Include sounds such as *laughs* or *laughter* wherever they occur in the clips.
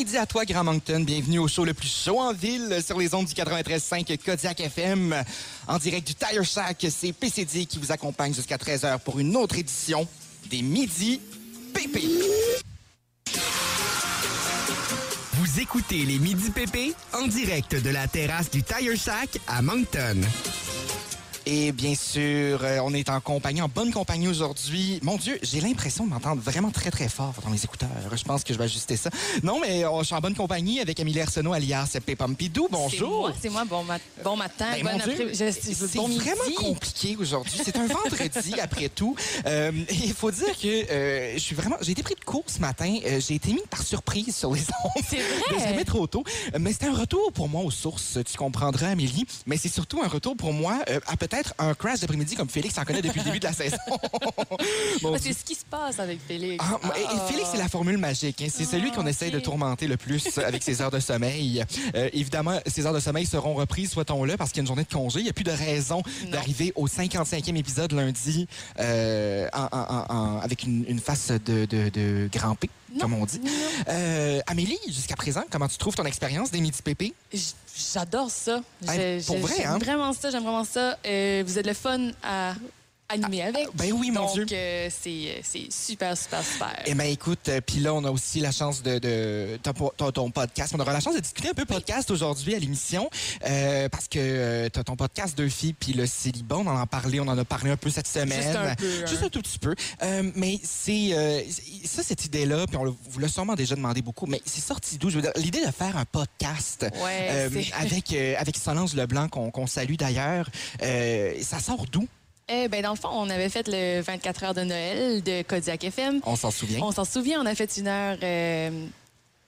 midi à toi, Grand Moncton. Bienvenue au show le plus chaud en ville sur les ondes du 93.5 Kodiak FM. En direct du Tire Shack, c'est PCD qui vous accompagne jusqu'à 13h pour une autre édition des Midi PP. Vous écoutez les Midi PP en direct de la terrasse du Tire Shack à Moncton. Et bien sûr, euh, on est en compagnie, en bonne compagnie aujourd'hui. Mon Dieu, j'ai l'impression de m'entendre vraiment très, très fort dans mes écouteurs. Je pense que je vais ajuster ça. Non, mais euh, je suis en bonne compagnie avec Amélie Arsenault, alias Pépompidou. Bonjour. C'est moi, bon, bon matin, Ben, bon mon Dieu, après- je- C'est bon vraiment midi. compliqué aujourd'hui. C'est un vendredi *laughs* après tout. Euh, il faut dire que euh, je suis vraiment. J'ai été pris de court ce matin. Euh, j'ai été mis par surprise sur les *laughs* ondes. C'est vrai? jamais trop tôt. Euh, Mais c'était un retour pour moi aux sources, tu comprendras, Amélie. Mais c'est surtout un retour pour moi euh, à peut-être un crash d'après-midi comme Félix en connaît depuis le début de la saison. *laughs* Ah, c'est ce qui se passe avec Félix? Ah, et- et Ah. Félix, c'est la formule magique. hein. C'est celui qu'on Ah, essaye de tourmenter le plus avec ses heures de sommeil. Euh, évidemment, ces heures de sommeil seront reprises, souhaitons-le, parce qu'il y a une journée de congé. Il n'y a plus de raison d'arriver au 55e épisode lundi euh, en- en- en- en- avec une, une face de, de, de grand P, Non. comme on dit. Euh, Amélie, jusqu'à présent, comment tu trouves ton expérience des Midi Pépé? J'adore ça. Hey, pour vrai, j'aime hein? vraiment ça, j'aime vraiment ça. Euh, vous êtes le fun à animer avec. Ben oui, mon Donc, Dieu. euh, c'est c'est super, super, super. Eh bien, écoute, euh, puis là, on a aussi la chance de, de ton, ton- ton podcast. On aura la chance de discuter un peu podcast aujourd'hui à l'émission euh, parce que tu as ton podcast Deux filles puis le célibat. On en a parlé, on en a parlé un peu cette semaine. Juste un peu, hein. Juste un tout petit peu. Euh, mais c'est euh, ça, cette idée-là, puis on vous l'a sûrement déjà demandé beaucoup, mais c'est sorti d'où? Je veux dire, l'idée de faire un podcast Ouais, euh, avec, euh, avec Solange Leblanc, qu'on qu'on salue d'ailleurs, euh, ça sort d'où? Eh ben, dans le fond, on avait fait le 24 heures de Noël de Kodiak FM. On s'en souvient. On s'en souvient, on a fait une heure euh,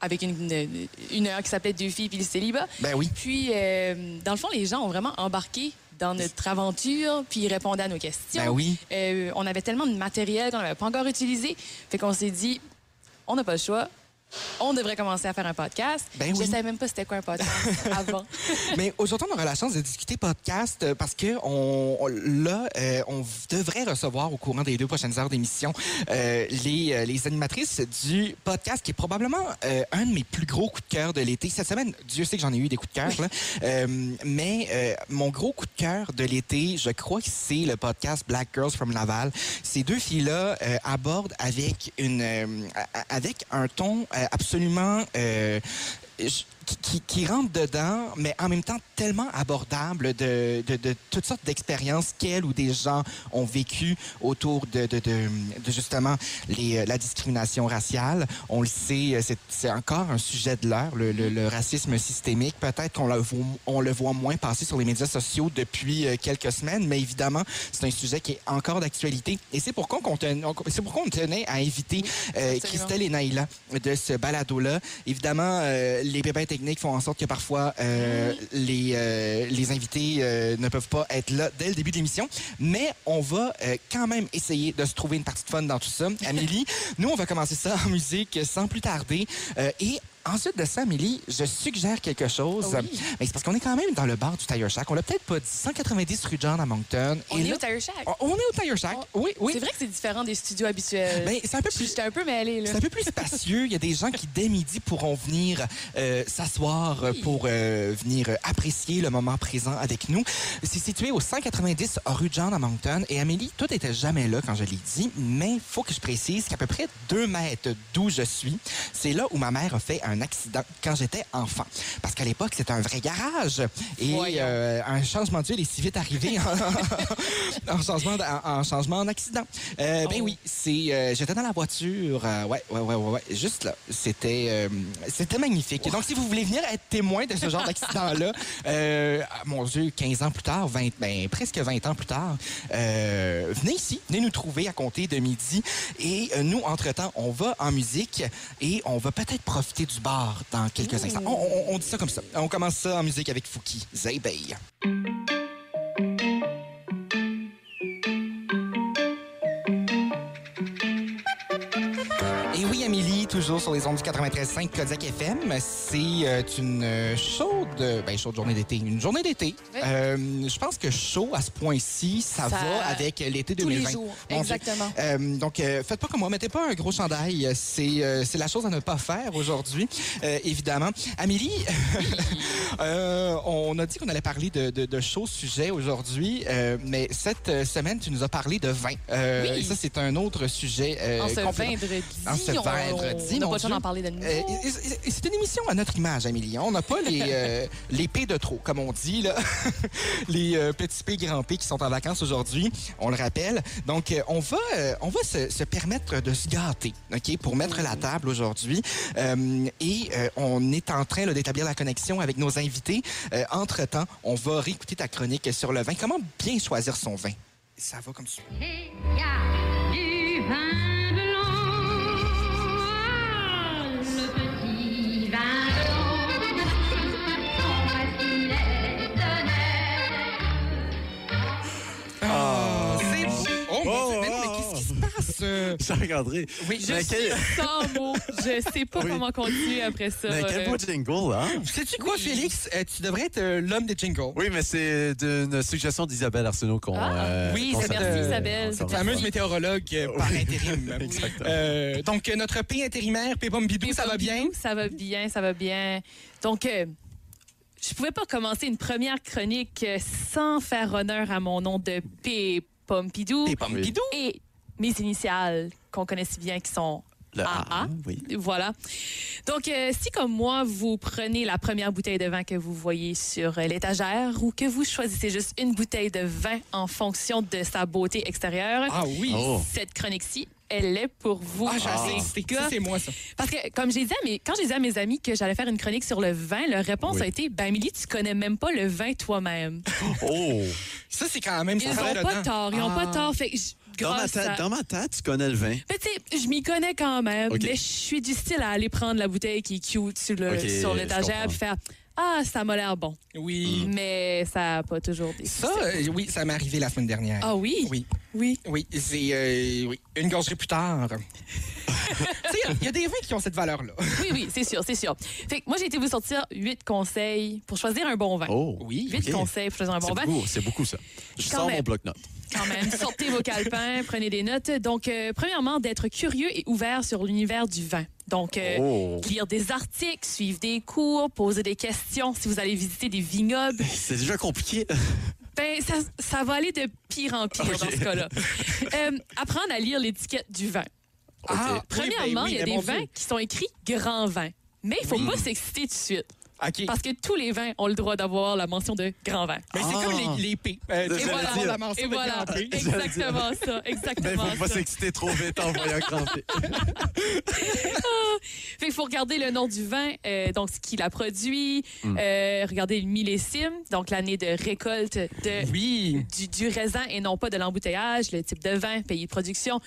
avec une, une- une heure qui s'appelait Deux filles puis le célibat. Ben oui. Puis, euh, dans le fond, les gens ont vraiment embarqué dans notre aventure, puis ils répondaient à nos questions. Ben oui. Euh, on avait tellement de matériel qu'on n'avait pas encore utilisé. Fait qu'on s'est dit, on n'a pas le choix. On devrait commencer à faire un podcast. Ben Je oui. savais même pas c'était quoi un podcast *laughs* avant. Mais aujourd'hui, on aura la chance de discuter podcast euh, parce que on, on- là, euh, on devrait recevoir au courant des deux prochaines heures d'émission euh, les, les animatrices du podcast qui est probablement euh, un de mes plus gros coups de cœur de l'été. Cette semaine, Dieu sait que j'en ai eu des coups de cœur, là. *laughs* Mais mon gros coup de cœur de l'été, je crois que c'est le podcast Black Girls from Laval. Ces deux filles-là abordent avec une avec un ton absolument euh, qui, qui, qui rentre dedans, mais en même temps tellement abordable de, de, de toutes sortes d'expériences qu'elles ou des gens ont vécues autour de, justement les, euh, la discrimination raciale. On le sait, euh, c'est- encore un sujet de l'heure, le, le, le racisme systémique. Peut-être qu'on le, voit- on le voit moins passer sur les médias sociaux depuis euh, quelques semaines, mais évidemment, c'est un sujet qui est encore d'actualité. Et c'est pourquoi, on- c'est pourquoi on tenait à inviter euh. Christelle et Naïla de ce balado-là. Évidemment, euh, les pépins techniques font en sorte que parfois euh, les, euh, les invités euh, ne peuvent pas être là dès le début de l'émission, mais on va quand même essayer de se trouver une partie de fun dans tout ça. *laughs* Amélie, nous, on va commencer ça en musique sans plus tarder. Et Ensuite de ça, Amélie, je suggère quelque chose. Oui. Mais c'est parce qu'on est quand même dans le bar du Tire Shack. On l'a peut-être pas dit. 190 rue John à Moncton. On Et est là- au Tire Shack. on est au Tire Shack. On- Oui, oui. C'est vrai que c'est différent des studios habituels. Ben, c'est un peu plus J'étais un peu mêlée, là. c'est un peu plus spacieux. Il y a des gens qui, dès midi, pourront venir euh, s'asseoir euh, Oui. pour euh, venir apprécier le moment présent avec nous. C'est situé au 190 rue John à Moncton. Et Amélie, toi, t'étais jamais là quand je l'ai dit, mais il faut que je précise qu'à peu près deux mètres d'où je suis, c'est là où ma mère a fait un accident quand j'étais enfant. Parce qu'à l'époque, c'était un vrai garage. Et euh, un changement d'huile est si vite arrivé en, *laughs* en changement, d- en, en changement en accident. Euh, Ben Oh. oui, c'est euh, j'étais dans la voiture. ouais, ouais, ouais, ouais, ouais, juste là. C'était c'était magnifique. Donc, si vous voulez venir être témoin de ce genre d'accident-là, *laughs* mon Dieu, 15 ans plus tard, 20, ben, presque 20 ans plus tard, venez ici, venez nous trouver à compter de midi. Et nous, entre-temps, on va en musique et on va peut-être profiter du bar dans quelques instants. On, on- on dit ça comme ça. On commence ça en musique avec Fouki, Zaybay. Et oui, Amélie, toujours sur les ondes du 93.5 Kodiak FM. C'est euh, une euh, chaude, ben, chaude journée d'été. Une journée d'été. Oui. Euh, je pense que chaud à ce point-ci, ça, Ça- va avec l'été Tous les 2020. jours, exactement. Euh, donc, euh, faites pas comme moi, mettez pas un gros chandail. C'est la chose à ne pas faire aujourd'hui, évidemment. Amélie, *laughs* on a dit qu'on allait parler de, de, de chauds sujets aujourd'hui, mais cette semaine, tu nous as parlé de vin. Oui. Et ça, c'est un autre sujet. En ce vendredi, En ce on- on n'a pas le temps Dieu. d'en parler de nouveau. Euh, c'est une émission à notre image, Amélie. On n'a pas les, *laughs* euh, les P de trop, comme on dit, là. *laughs* les euh, petits P, grands P qui sont en vacances aujourd'hui, on le rappelle. Donc, euh, on va, euh, on va se, se permettre de se gâter, OK, pour mettre la table aujourd'hui. Euh, et euh, on est en train d'établir la connexion avec nos invités. Euh, Entre-temps, on va réécouter ta chronique sur le vin. Comment bien choisir son vin? Ça va comme ça. Il y a du vin euh? *laughs* Jean-André. Oui, Je Mais suis quel- sans mots. Je sais pas Oui. comment continuer après ça. Mais quel Euh, beau jingle, hein? Sais-tu quoi, Félix? Euh, tu devrais être euh, l'homme des jingles. Oui, mais c'est d'une suggestion d'Isabelle Arsenault qu'on. Ah, euh, oui, s'en- merci, euh, Isabelle. Cette fameuse météorologue euh, par intérim. *laughs* Exactement. Euh, donc, euh, notre P intérimaire, P Pompidou, ça va bien? Ça va bien, ça va bien. Donc, euh, je pouvais pas commencer une première chronique sans faire honneur à mon nom de P. Pompidou P Pompidou? et mes initiales qu'on connaît si bien qui sont Le AA. A, oui. Voilà. Donc, euh, si comme moi, vous prenez la première bouteille de vin que vous voyez sur euh, l'étagère ou que vous choisissez juste une bouteille de vin en fonction de sa beauté extérieure, Ah oui. Oh. cette chronique-ci, elle est pour vous. Ah, j'ai Ah. c'est moi, ça. Parce que, comme j'ai dit à mes, quand j'ai dit à mes amis que j'allais faire une chronique sur le vin, leur réponse Oui. a été Ben, Amélie, tu connais même pas le vin toi-même. Oh! Ça, c'est quand même... Ils ça fait ont pas dedans. tort, ils ont Ah. pas tort. Fait Dans ma, tête, à- dans ma tête, tu connais le vin. Mais tu sais, je m'y connais quand même, mais je suis du style à aller prendre la bouteille qui est cute sur l'étagère comprends. puis faire Ah, ça m'a l'air bon. Oui. Mais ça n'a pas toujours des Ça, euh, oui, ça m'est arrivé la semaine dernière. Ah oui? Oui. Oui. Oui, c'est euh, oui. une gorgerie plus tard. *laughs* tu sais, il y a des vins qui ont cette valeur-là. Oui, oui, c'est sûr, c'est sûr. Fait que moi, j'ai été vous sortir huit conseils pour choisir un bon vin. Oh! Oui. Huit conseils pour choisir un C'est bon vin. beaucoup, c'est beaucoup, ça. Je Quand sors même. mon bloc-notes. Quand même. Sortez vos calepins, prenez des notes. Donc, euh, premièrement, d'être curieux et ouvert sur l'univers du vin. Donc, euh, Oh! lire des articles, suivre des cours, poser des questions si vous allez visiter des vignobles. *laughs* C'est déjà compliqué. Ben, ça, ça va aller de pire en pire dans ce cas-là. Euh, apprendre à lire l'étiquette du vin. Ah, oui, Premièrement, ben oui, il y a des mon vins Dieu. qui sont écrits grand vin. Mais il faut Oui. pas s'exciter tout de suite. Parce que tous les vins ont le droit d'avoir la mention de grand vin. Mais c'est Ah. comme les, les P. Euh, Et voilà. la mention Et de voilà, grand P. exactement ça, Mais *laughs* il exactement faut pas ça. s'exciter trop vite en voyant cramper. *laughs* Fait qu'il faut regarder le nom du vin, euh, donc ce qu'il a produit, euh, regarder le millésime, donc l'année de récolte de, Oui. du, du raisin et non pas de l'embouteillage, le type de vin, pays de production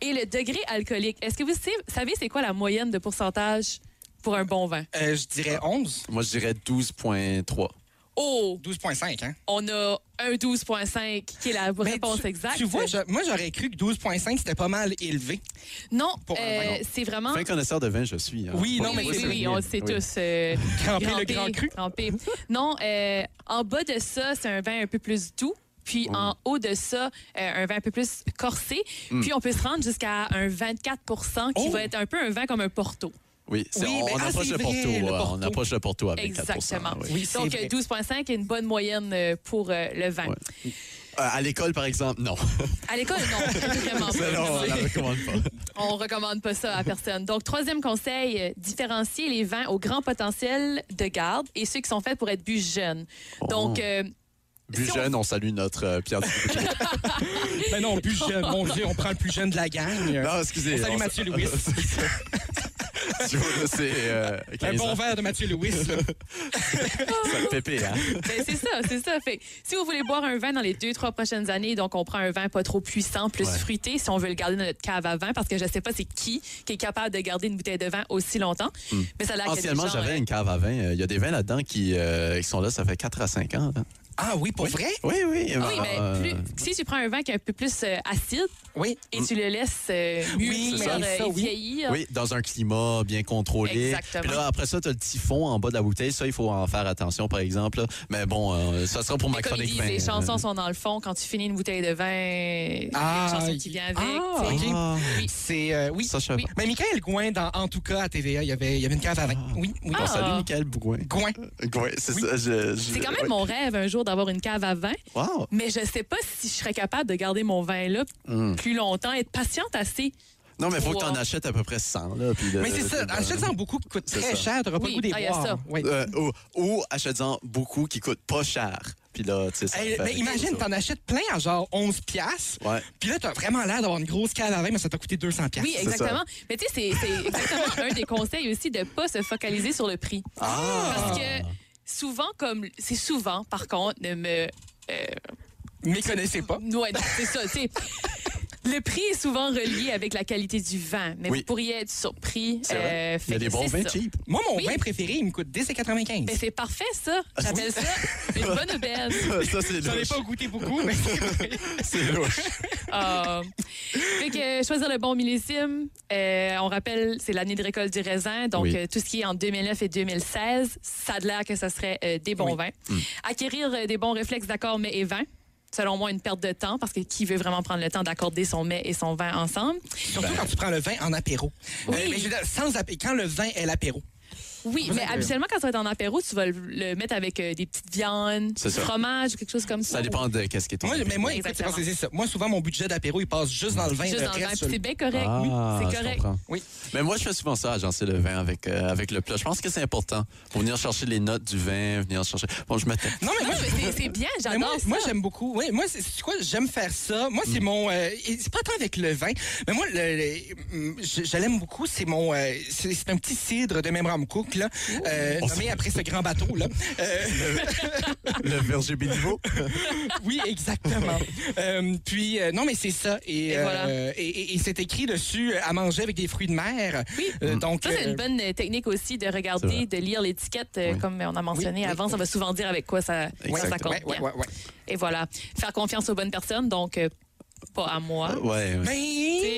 et le degré alcoolique. Est-ce que vous savez c'est quoi la moyenne de pourcentage? Pour un bon vin? Euh, je dirais 11. Moi, je dirais 12,3. Oh, 12,5, hein? on a un 12,5 qui est la Mais réponse tu, exacte. Tu vois, je- moi, j'aurais cru que 12,5, c'était pas mal élevé. non, euh, c'est vraiment... Fin connaisseur de vin, je suis. hein. Oui, non, oui, mais oui, oui, ça. on le sait Oui. tous. euh, Grand P, le Grand cru. P. Non, euh, en bas de ça, c'est un vin un peu plus doux. Puis en haut de ça, euh, un vin un peu plus corsé. Puis on peut se rendre jusqu'à un 24% qui Oh! va être un peu un vin comme un Porto. Oui, Oui, on, mais- on ah, approche vrai, Porto. le euh, Porto. On approche le Porto avec 4 Exactement. oui. Oui, c'est Donc vrai. euh, 12,5 est une bonne moyenne euh, pour euh, le vin. Ouais. Euh, à l'école, par exemple, non. À l'école, non, *laughs* non, on la recommande pas. On recommande pas ça à personne. Donc, troisième conseil, différencier les vins au grand potentiel de garde et ceux qui sont faits pour être bu jeunes. Donc, Oh. euh, Plus Si jeune, on salue notre euh, Pierre. *laughs* Mais non, plus jeune. Mon Dieu, on prend le plus jeune de la gang. Non, excusez. On salue on- Mathieu Louis. *laughs* *laughs* C'est euh, Un 15 bon ans. verre de Mathieu Louis. *laughs* Ça le pépé, hein? *laughs* Ben, c'est ça, c'est ça. Fait, que si vous voulez boire un vin dans les deux, trois prochaines années, donc on prend un vin pas trop puissant, plus Ouais. fruité, si on veut le garder dans notre cave à vin, parce que je sais pas c'est qui qui est capable de garder une bouteille de vin aussi longtemps. Mais ça Anciennement, j'avais euh, une cave à vin. Euh, Il y a des vins là-dedans qui, euh, qui sont là, ça fait 4 à 5 ans. là. Ah oui, pour vrai? Oui, oui. Ah oui, mais euh, plus- si tu prends un vin qui est un peu plus euh, acide Oui. et tu le laisses euh, Oui, mûrir, mais ça, euh, et oui. vieillir, Oui, dans un climat bien contrôlé. Exactement. Puis là, après ça, tu as le typhon en bas de la bouteille. Ça, il faut en faire attention, par exemple. là. Mais bon, euh, ça sera pour ma Mais comme ils chronique disent, 20. les chansons sont dans le fond. Quand tu finis une bouteille de vin, il y a Ah, une chanson qui vient avec. ah. Ah, Oui. C'est. euh, oui. ça, je Oui. pas. Mais Michael Gouin, dans En tout cas, à TVA, il y avait, il y avait une cave à vin. Oui, oui. Ah. Bon, salut, Michael Bougoin. Gouin. Gouin, c'est Oui. ça. je- je- C'est quand même mon rêve un jour d'avoir une cave à vin, Wow. mais je sais pas si je serais capable de garder mon vin là Mm. plus longtemps, être patiente assez. Non, mais il faut que tu en achètes à peu près 100. Là, puis de- Mais c'est ça. Achète-en beaucoup qui coûtent C'est très ça. cher. T'auras pas Oui, le goût des ah, boire. Oui. Euh, ou, ou achète-en beaucoup qui coûtent pas cher. Puis là, tu sais, ça Hey, fait- mais imagine, t'en achètes plein à genre 11 piastres. Ouais. Puis là, t'as vraiment l'air d'avoir une grosse cave à vin, mais ça t'a coûté 200 piastres. Oui, exactement. Mais tu sais, c'est c'est exactement *laughs* un des conseils aussi de pas se focaliser sur le prix. Ah! Parce que souvent, comme c'est souvent, par contre, de me. euh, connaissez pas. Ouais, c'est ça, tu sais. *laughs* Le prix est souvent relié avec la qualité du vin, mais Oui. vous pourriez être surpris. Euh, Il y a des bons vins cheap. Moi, mon Oui. vin préféré, il me coûte 10,95. Mais c'est parfait, ça. J'appelle ça une bonne aubaine. *laughs* ça, c'est J'en ai louche. pas goûté beaucoup, mais *laughs* C'est louche. Ah. fait que euh, choisir le bon millésime, euh, on rappelle, c'est l'année de récolte du raisin, donc Oui. euh, tout ce qui est en 2009 et 2016, ça a l'air que ça serait euh, des bons Oui. vins. Mm. Acquérir euh, des bons réflexes d'accord mets et vin. Selon moi, une perte de temps, parce que qui veut vraiment prendre le temps d'accorder son mets et son vin ensemble? surtout quand tu prends le vin en apéro. Oui. Euh, mais je veux dire, sans apé- quand le vin est l'apéro. Oui, Vous mais habituellement, quand ça va être en apéro, tu vas le, le mettre avec euh, des petites viandes, du ça. fromage ou quelque chose comme ça. Ça dépend de qu'est-ce qui est ton Moi, mais moi, écoute, c'est Exactement. parce que c'est ça. Moi, souvent, mon budget d'apéro, il passe juste dans le vin. Juste dans le vin, c'est bien correct. Ah, c'est je correct. comprends. Oui. Mais moi, je fais souvent ça, agencer le vin avec, euh, avec le plat. Je pense que c'est important pour venir chercher les notes du vin, venir chercher. Bon, je mettais. Non, mais moi, c'est- bien, j'adore moi, moi j'aime beaucoup. Oui, moi, c'est quoi, j'aime faire ça. Moi, Mm. c'est mon. euh, c'est pas tant avec le vin, mais moi, le, le- je, je l'aime beaucoup. C'est mon. euh, c'est c'est un petit cidre de Memram Cook, là, euh, On nommé après ce grand bateau, là. Euh, le verger béniveau. *laughs* oui, exactement. Euh, puis, euh, non, mais c'est ça. Et, Et voilà. et, et- et c'est écrit dessus à manger avec des fruits de mer. Oui. Euh, donc, Ça, c'est euh, une bonne technique aussi de regarder, de lire l'étiquette, euh, Oui. comme on a mentionné Oui, oui, avant. Ça oui. va souvent dire avec quoi ça, ça compte ouais, ouais, bien. ouais, ouais. Et voilà. Faire confiance aux bonnes personnes, donc euh, pas à moi. Ouais, ouais. Mais.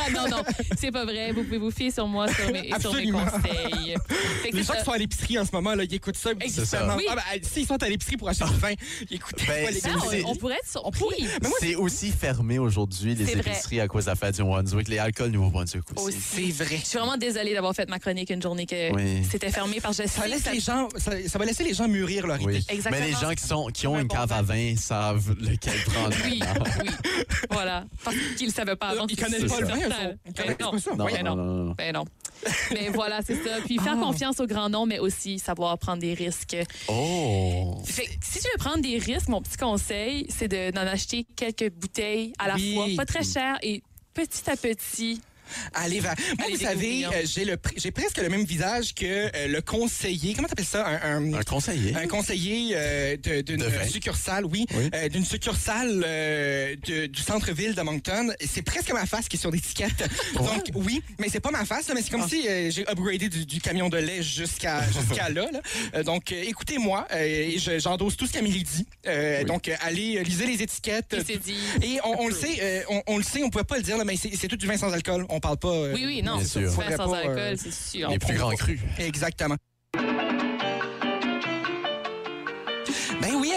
Ah, *laughs* non, non, c'est pas vrai. Vous pouvez vous fier sur moi sur mes, sur mes Absolument. conseils. *laughs* Fait que Les c'est gens ça. qui sont à l'épicerie en ce moment, là, ils écoutent ça. Oui. Ah, ben, S'ils sont à l'épicerie pour acheter du vin, ils écoutent Ben, pas les on, on pourrait être surpris. C'est aussi fermé aujourd'hui, les vrai. épiceries, à cause de la fête du Brunswick. Les alcools Nouveau-Brunswick aussi. Aussi. c'est vrai. Je suis vraiment désolée d'avoir fait ma chronique une journée que Oui. c'était fermé parce que je sais Ça, que laisse ça- les gens, ça, ça va laisser les gens mûrir leur Oui. idée. Exactement. Mais les gens qui, sont, qui ont Un une bon cave à vin savent lequel prendre. Oui, oui. Voilà. Parce qu'ils ne savaient pas avant. Ils connaissent pas le vin, Ben non. ça. Non, Ben. Ben. Mais voilà, c'est ça. Puis faire Ah. confiance au grand nom, mais aussi savoir prendre des risques. Oh! Fait que si tu veux prendre des risques, mon petit conseil, c'est de- d'en acheter quelques bouteilles à la Oui. fois, pas très cher et petit à petit. Allez, va. Moi, Allez vous savez, euh, j'ai le, pr- j'ai presque le même visage que euh, le conseiller. Comment t'appelles ça? Un, un- Un conseiller. un conseiller euh, de- d'une succursale, oui, Oui. euh, d'une succursale euh, de- du centre-ville de Moncton. C'est presque ma face qui est sur l'étiquette. *laughs* Donc oui, mais c'est pas ma face, là, mais c'est comme Ah. si euh, j'ai upgradé du, du camion de lait jusqu'à *laughs* jusqu'à là. là. Euh, donc euh, écoutez-moi, euh, j'endosse tout ce qu'Amélie dit. Euh, Oui. Donc euh, allez euh, lisez les étiquettes. Dit. Et on, on le sait, euh, on, on le sait, on pouvait pas le dire, là, mais c'est c'est tout du vin sans alcool. On parle pas. euh, Oui, oui, non, Bien c'est sûr. sans pas, alcool, euh, c'est sûr. Les plus grands crus. Exactement.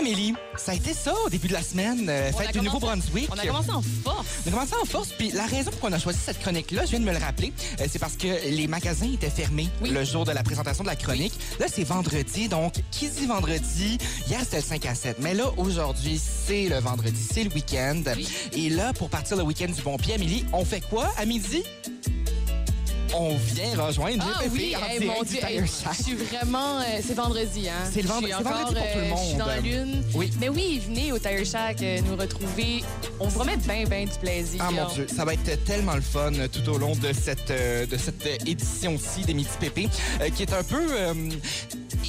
Amélie, ça a été ça au début de la semaine, euh, fête du Nouveau-Brunswick. On a commencé en force. On a commencé en force, puis la raison pour qu'on a choisi cette chronique-là, je viens de me le rappeler, euh, c'est parce que les magasins étaient fermés Oui. le jour de la présentation de la chronique. Là, c'est vendredi, donc qui dit vendredi? Hier, c'était le 5 à 7. Mais là, aujourd'hui, c'est le vendredi, c'est le week-end. Oui. Et là, pour partir le week-end du bon pied, Amélie, on fait quoi à midi? On vient rejoindre Ah oui, en hey, mon Dieu, hey, Tire Shack. je suis vraiment... euh, c'est vendredi, hein? C'est le vendredi encore, pour tout le euh, Je suis dans la monde. lune. Oui. Mais oui, venez au Tire Shack euh, nous retrouver. On vous promet bien, bien du plaisir. Ah mon Dieu, ça va être tellement le fun tout au long de cette, de cette édition-ci des Midi Pépé, qui est un peu... euh,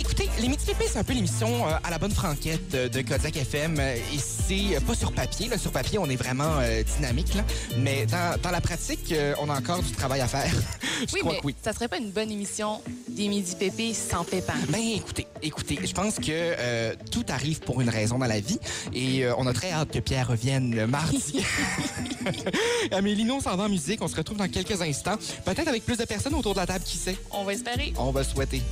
écoutez, les Midi Pépé, c'est un peu l'émission euh, à la bonne franquette euh, de Kodiak FM. euh, et c'est pas sur papier. Là. Sur papier, on est vraiment dynamique. Là. Mais dans, dans la pratique, on a encore du travail à faire. *laughs* Je Oui, crois mais que oui. ça serait pas une bonne émission des Midi Pépé sans pépin. Ben écoutez, écoutez, je pense que tout arrive pour une raison dans la vie et on a très hâte que Pierre revienne le mardi. *laughs* *laughs* Amélie, nous, on s'en va en musique. On se retrouve dans quelques instants. Peut-être avec plus de personnes autour de la table, qui sait? On va espérer. On va souhaiter.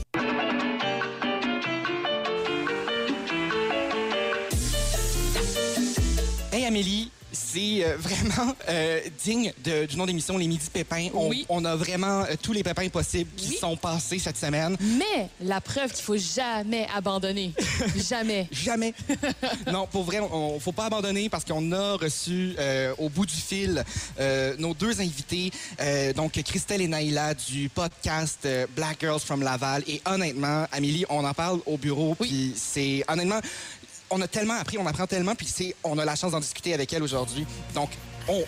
Amélie, c'est euh, *laughs* vraiment euh, digne de- du nom d'émission Les Midi Pépins. On, Oui. on a vraiment euh, tous les pépins possibles qui Oui. sont passés cette semaine. Mais la preuve qu'il faut jamais abandonner. *laughs* jamais. Jamais. *laughs* non, pour vrai, on, faut pas abandonner parce qu'on a reçu euh, au bout du fil nos deux invités, donc Christelle et Naïla du podcast Black Girls from Laval. Et honnêtement, Amélie, on en parle au bureau, puis c'est honnêtement, on a tellement appris, on apprend tellement, puis c'est, on a la chance d'en discuter avec elle aujourd'hui. Donc, on,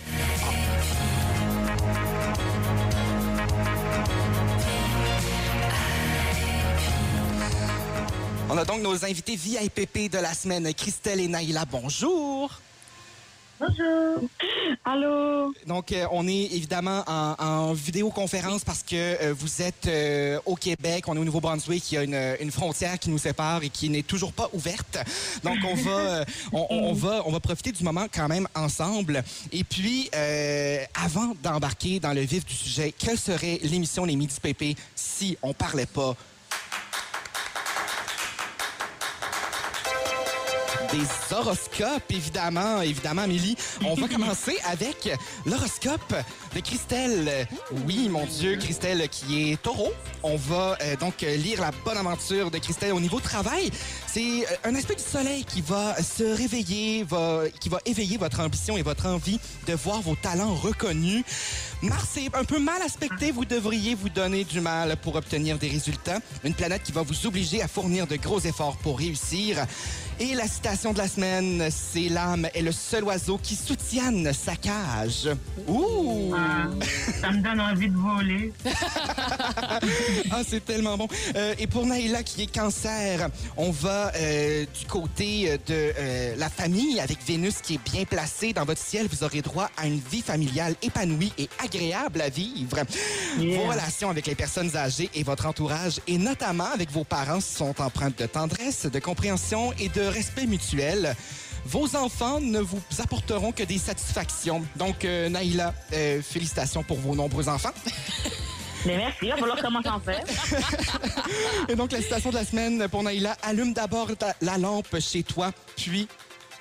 On a donc nos invités VIPP de la semaine, Christelle et Naïla. Bonjour. Bonjour. Allô. Donc, euh, on est évidemment en, en vidéoconférence parce que euh, vous êtes euh, au Québec, on est au Nouveau-Brunswick, il y a une, une frontière qui nous sépare et qui n'est toujours pas ouverte. Donc, on va, *laughs* on, on va, on va profiter du moment quand même ensemble. Et puis, avant d'embarquer dans le vif du sujet, quelle serait l'émission Les Midi Pépé si on parlait pas des horoscopes, évidemment, évidemment, Amélie. On va *laughs* commencer avec l'horoscope de Christelle. Oui, mon Dieu, Christelle qui est taureau. On va euh, donc lire la bonne aventure de Christelle au niveau travail. C'est euh, un aspect du soleil qui va se réveiller, va, qui va éveiller votre ambition et votre envie de voir vos talents reconnus. Mars est un peu mal aspecté. Vous devriez vous donner du mal pour obtenir des résultats. Une planète qui va vous obliger à fournir de gros efforts pour réussir. Et la citation de la semaine, c'est l'âme est le seul oiseau qui soutienne sa cage. Ouh! Ah, ça me donne envie de voler. *laughs* Ah, c'est tellement bon. Euh, et pour Naïla qui est cancer, on va euh, du côté euh, de euh, la famille avec Vénus qui est bien placée dans votre ciel. Vous aurez droit à une vie familiale épanouie et agréable à vivre. Yeah. Vos relations avec les personnes âgées et votre entourage, et notamment avec vos parents, sont empreintes de tendresse, de compréhension et de respect mutuel. Vos enfants ne vous apporteront que des satisfactions. Donc, euh, Naïla, euh, félicitations pour vos nombreux enfants. *laughs* Mais merci, il va falloir commencer à en faire. *laughs* Et donc, la citation de la semaine pour Naïla, allume d'abord la lampe chez toi, puis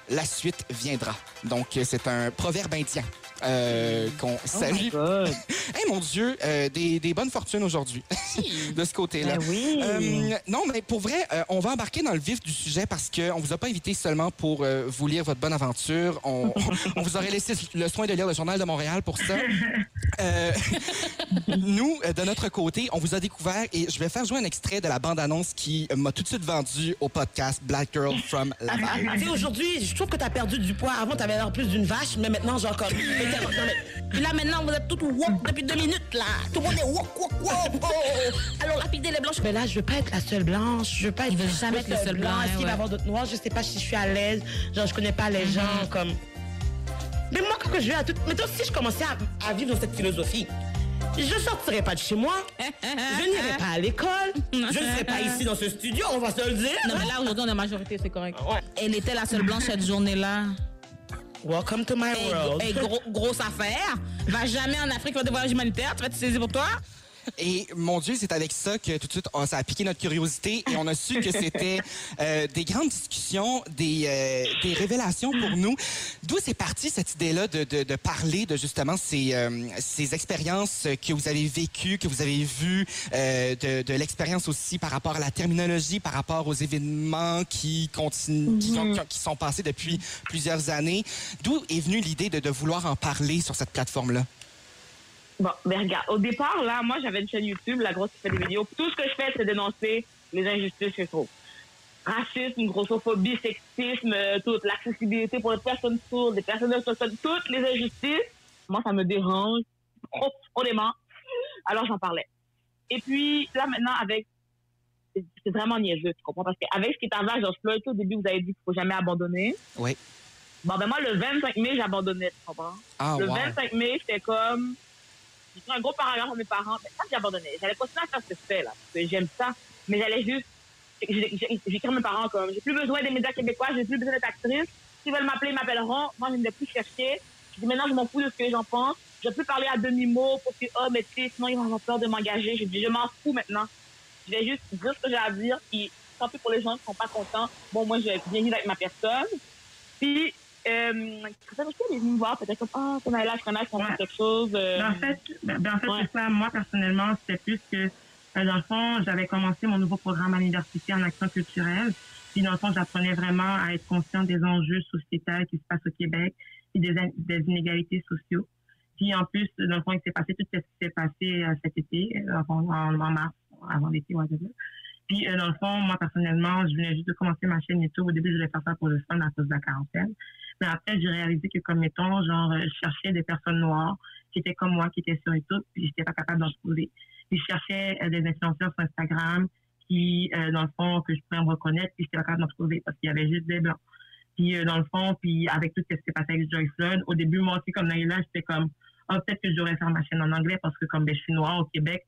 la suite viendra. Donc, c'est un proverbe indien euh, qu'on salue. God. *laughs* hey, mon Dieu, euh, des, des bonnes fortunes aujourd'hui, *laughs* de ce côté-là. Ben oui. Euh, non, mais pour vrai, euh, on va embarquer dans le vif du sujet parce qu'on vous a pas invité seulement pour euh, vous lire votre bonne aventure. On, *laughs* on vous aurait laissé le soin de lire le Journal de Montréal pour ça. Euh, nous, de notre côté, on vous a découvert et je vais faire jouer un extrait de la bande-annonce qui m'a tout de suite vendu au podcast Black Girl from Laval. Tu sais, aujourd'hui, je trouve que t'as perdu du poids. Avant, t'avais l'air plus d'une vache, mais maintenant, genre comme. Là, maintenant, vous êtes toutes wok depuis deux minutes, là. Tout le monde est wok, wok, wok. Oh. Alors, lapidez les blanches. Mais là, je veux pas être la seule blanche. Je veux pas être. Il veut jamais être le seul blanc, Est-ce qu'il ouais. va y avoir d'autres noirs? Je sais pas si je suis à l'aise. Genre, je connais pas les Mm-hmm. gens, comme. Mais moi, quand je vais à tout. Mais toi, si je commençais à, à vivre dans cette philosophie, je sortirais pas de chez moi. *laughs* Je n'irai pas à l'école. Je ne serai pas *laughs* ici dans ce studio, on va se le dire. Non, mais là, aujourd'hui, on est majorité, c'est correct. Ouais. Elle était la seule blanche cette journée-là. Welcome to my world. et gros- grosse affaire. Va jamais en Afrique faire des voyages humanitaires. Tu vas te saisir pour toi? Et mon Dieu, c'est avec ça que tout de suite, on- ça a piqué notre curiosité et on a su que c'était euh, des grandes discussions, des, euh, des révélations pour nous. D'où c'est parti cette idée-là de, de, de parler de justement ces, euh, ces expériences que vous avez vécues, que vous avez vues, de, de l'expérience aussi par rapport à la terminologie, par rapport aux événements qui continuent, qui sont passés depuis plusieurs années? D'où est venue l'idée de, de vouloir en parler sur cette plateforme-là? Bon, ben regarde, au départ, là, moi, j'avais une chaîne YouTube, la grosse qui fait des vidéos. Tout ce que je fais, c'est dénoncer les injustices que je trouve. Racisme, grossophobie, sexisme, euh, toute l'accessibilité pour les personnes sourdes, les personnes autochtones, toutes les injustices. Moi, ça me dérange profondément. Alors, j'en parlais. Et puis, là, maintenant, avec c'est c'est vraiment niaiseux, tu comprends? Parce qu'avec ce qui est arrivé à George Floyd, au début, vous avez dit qu'il faut jamais abandonner. Oui. Bon, ben moi, le 25 mai, j'abandonnais, tu comprends? Ah, le wow. 25 mai, c'était comme. J'ai un gros paragraphe à mes parents. Mais ça, j'abandonnais. J'allais continuer à faire ce que je fais, là. Parce que j'aime ça. Mais j'allais juste. j'ai- j'ai- J'ai écrit à mes parents comme j'ai plus besoin des médias québécois, j'ai plus besoin d'être actrice. S'ils veulent m'appeler, ils m'appelleront. Moi, je ne vais plus chercher. Je dis maintenant, je m'en fous de ce que j'en pense. Je ne vais plus parler à demi-mot pour que, oh, mais tu sais, sinon ils vont avoir peur de m'engager. Je dis, je m'en fous maintenant. Je vais juste dire ce que j'ai à dire. Puis, tant pis pour les gens qui sont pas contents. Bon, moi, je vais bien vivre avec ma personne. Puis, euh, Christine aussi, elle est venue me voir. Peut-être comme, ah, ton là, je connais, je comprends Ouais. quelque chose. euh, Ben, en fait, ben, ben, en fait Ouais. c'est ça. Moi, personnellement, c'était plus que, euh, dans le fond, j'avais commencé mon nouveau programme à l'université en action culturelle. Puis, dans le fond, j'apprenais vraiment à être consciente des enjeux sociétals qui se passent au Québec et des, des inégalités sociaux. Puis, en plus, dans le fond, il s'est passé tout ce qui s'est passé euh, cet été, euh, en, en, en mars, avant l'été, whatever. Puis, euh, dans le fond, moi, personnellement, je venais juste de commencer ma chaîne YouTube. Au début, je voulais faire ça pour le fun à cause de la quarantaine. Mais après, j'ai réalisé que, comme mettons, genre, euh, je cherchais des personnes noires qui étaient comme moi, qui étaient sur YouTube, puis j'étais pas capable d'en trouver. Puis je cherchais euh, des influenceurs sur Instagram qui, euh, dans le fond, que je pourrais me reconnaître, puis j'étais pas capable d'en trouver parce qu'il y avait juste des blancs. Puis euh, dans le fond, puis avec tout ce qui s'est passé avec Joy Floyd, au début, moi aussi, comme Naïla, j'étais comme, ah, peut-être que je devrais faire ma chaîne en anglais parce que comme ben, je suis noire au Québec,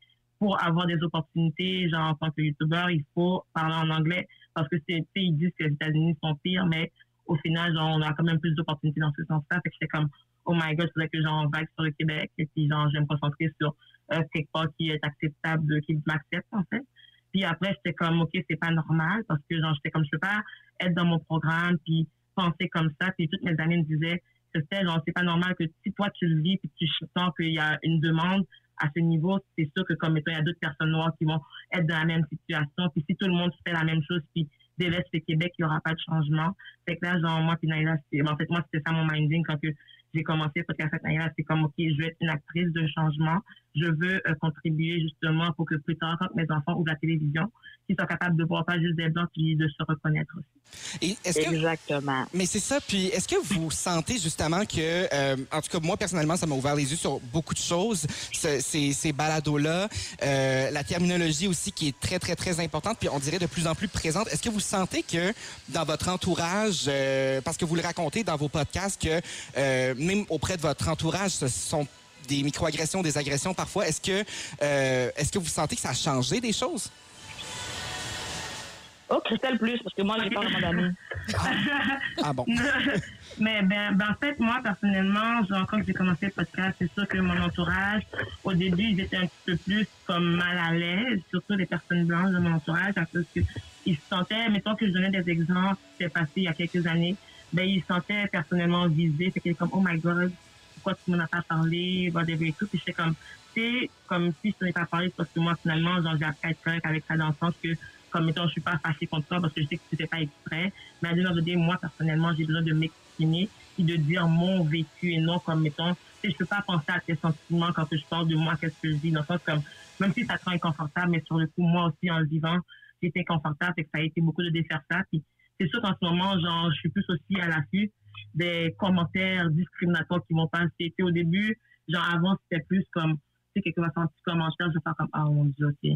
pour avoir des opportunités, genre en tant que youtubeur, il faut parler en anglais parce que c'est, ils disent que les États-Unis sont pires, mais au final, genre, on a quand même plus d'opportunités dans ce sens-là. Fait que j'étais comme, oh my god, faudrait que j'en vague sur le Québec. Et puis, genre, je vais me concentrer sur euh, quelque part qui est acceptable, qui m'accepte, en fait. Puis après, j'étais comme, OK, c'est pas normal parce que, genre, j'étais comme, je peux pas être dans mon programme puis penser comme ça. Puis toutes mes amies me disaient, c'était, genre, c'est pas normal que si toi, tu le vis puis tu sens qu'il y a une demande à ce niveau, c'est sûr que comme étant, il y a d'autres personnes noires qui vont être dans la même situation. Puis si tout le monde fait la même chose, puis délaisse le Québec, il n'y aura pas de changement. Fait que là, genre, moi, puis c'est, en fait, moi, c'était ça mon minding quand que j'ai commencé le podcast avec Naïla. C'est comme, OK, je veux être une actrice de changement. Je veux euh, contribuer justement pour que plus tard, quand mes enfants ouvrent la télévision, qu'ils soient capables de voir pas juste des blancs, puis de se reconnaître aussi. Et est-ce que Exactement. Mais c'est ça. Puis, est-ce que vous sentez justement que, euh, en tout cas, moi personnellement, ça m'a ouvert les yeux sur beaucoup de choses. ce- ces, ces balados-là, euh, la terminologie aussi qui est très, très, très importante. Puis, on dirait de plus en plus présente. Est-ce que vous sentez que dans votre entourage, euh, parce que vous le racontez dans vos podcasts, que euh, même auprès de votre entourage, ce sont des microagressions, des agressions parfois. Est-ce que, euh, est-ce que vous sentez que ça a changé des choses? Oh, Christelle plus, parce que moi, j'ai pas vraiment d'amis. Ah bon. *laughs* Mais ben, ben, en fait, moi, personnellement, genre, quand j'ai commencé le podcast, c'est sûr que mon entourage, au début, ils étaient un petit peu plus comme mal à l'aise, surtout les personnes blanches de mon entourage, à cause que ils se sentaient, mettons que je donnais des exemples qui s'est passé il y a quelques années, ben, ils se sentaient personnellement visés. Qu'ils étaient comme, oh my god, pourquoi tu m'en as pas parlé, whatever et tout. Puis j'étais comme, c'est comme si je t'en ai pas parlé parce que moi, finalement, genre, j'ai appris avec ça dans le sens que, comme, mettons, je suis pas fâchée contre toi parce que je sais que tu fais pas exprès. Mais à the day, moi, personnellement, j'ai besoin de m'exprimer et de dire mon vécu et non comme, sais, je peux pas penser à tes sentiments quand je parle de moi, qu'est-ce que je dis, dans le sens comme, même si ça te rend inconfortable, mais sur le coup, moi aussi, en le vivant, j'étais inconfortable, et que ça a été beaucoup de défaire ça. C'est sûr qu'en ce moment, genre, je suis plus aussi à l'affût des commentaires discriminatoires qui vont passer. Tu sais, au début, genre, avant, c'était plus comme, tu sais, quelqu'un va faire un petit commentaire, je vais faire comme, ah, mon Dieu, ok,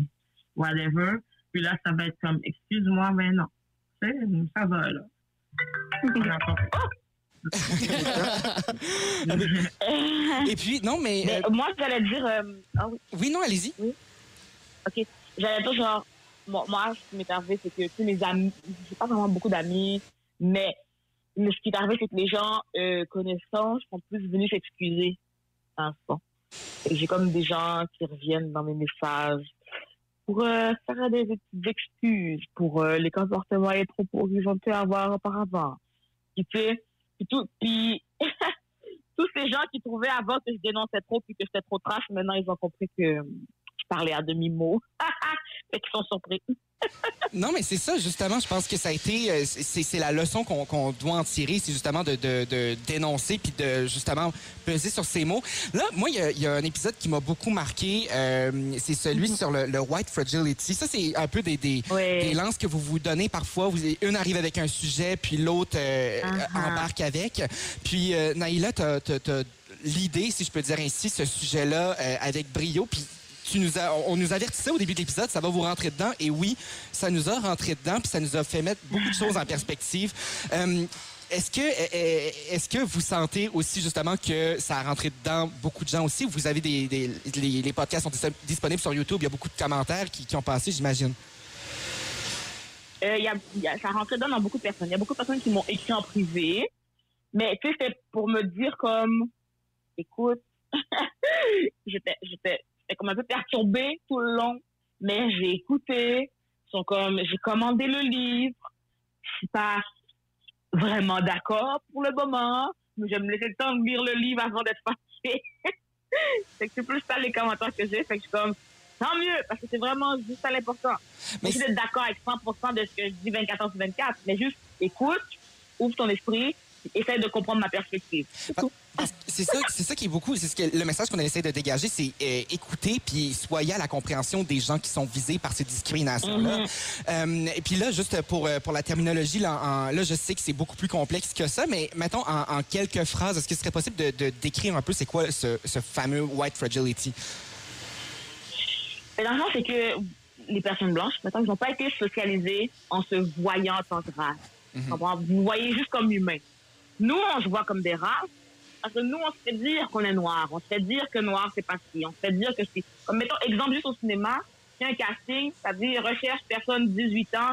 whatever. Puis là, ça va être comme, excuse-moi, mais non. Tu sais, ça va, là. Et puis, non, mais... Mais euh, moi, j'allais dire. euh, ah oui, oui, non, allez-y. OK. J'allais dire, genre, moi, ce qui m'est arrivé, c'est que, sais, mes amis, j'ai pas vraiment beaucoup d'amis, mais, ce qui est arrivé, c'est que les gens euh, connaissants sont plus venus s'excuser fond. Et j'ai comme des gens qui reviennent dans mes messages pour euh, faire des petites excuses pour euh, les comportements et propos qu'ils ont pu avoir auparavant. Puis, puis tout, puis *laughs* tous ces gens qui trouvaient avant que je dénonçais trop puis que j'étais trop trash, maintenant ils ont compris que je parlais à demi-mot. *laughs* *laughs* fait qu'ils sont surpris. Non, mais c'est ça, justement. Je pense que ça a été. euh, C'est la leçon qu'on doit en tirer, c'est justement de, de- de dénoncer puis de justement peser sur ces mots. Là, moi, il y a, il y a un épisode qui m'a beaucoup marqué. euh, c'est celui sur le, le white fragility. Ça, c'est un peu des, des, Ouais. des lances que vous vous donnez parfois. Vous, une arrive avec un sujet, puis l'autre euh, Uh-huh. embarque avec. Puis, euh, Naïla, t'as l'idée, si je peux dire ainsi, ce sujet-là avec brio. Puis tu nous as, on nous avertissait au début de l'épisode, ça va vous rentrer dedans. Et oui, ça nous a rentré dedans, puis ça nous a fait mettre beaucoup de choses en perspective. Euh, est-ce que, est-ce que vous sentez aussi justement que ça a rentré dedans beaucoup de gens aussi? Vous avez des, des- les, podcasts sont dis- disponibles sur YouTube. Il y a beaucoup de commentaires qui, ont passé, j'imagine. Euh, y a, y a- dedans dans beaucoup de personnes. Il y a beaucoup de personnes qui m'ont écrit en privé. Mais tu sais, c'est pour me dire comme, écoute, *laughs* j'étais, j'étais, j'étais comme un peu perturbée tout le long, mais j'ai écouté. Sont comme, j'ai commandé le livre. Je suis pas vraiment d'accord pour le moment, mais je vais me laisser le temps de lire le livre avant d'être fâchée. *laughs* fait que c'est plus ça les commentaires que j'ai. Fait que je suis comme, tant mieux, parce que c'est vraiment juste ça l'important. Mais Mais je suis d'accord avec 100% de ce que je dis 24 heures sur 24, mais juste écoute, ouvre ton esprit, essaie de comprendre ma perspective. C'est ça, c'est ça qui est beaucoup. C'est ce que le message qu'on essaie de dégager, c'est euh, écouter puis soyez à la compréhension des gens qui sont visés par ces discriminations-là. Euh, et puis là, juste pour euh, pour la terminologie, là, en- là, je sais que c'est beaucoup plus complexe que ça, mais mettons en, en quelques phrases, est-ce que ce serait possible de, de décrire un peu c'est quoi ce, ce fameux white fragility? Mais dans le c'est que les personnes blanches, maintenant, ils n'ont pas été socialisées en se voyant en tant que race. Comprends? Vous vous voyez juste comme humain. Nous, on se voit comme des races, parce que nous, on se fait dire qu'on est noir. On se fait dire que noir, c'est pas ci. On se fait dire que c'est... Comme, mettons, exemple, juste au cinéma, il y a un casting, ça dit recherche personne 18 ans,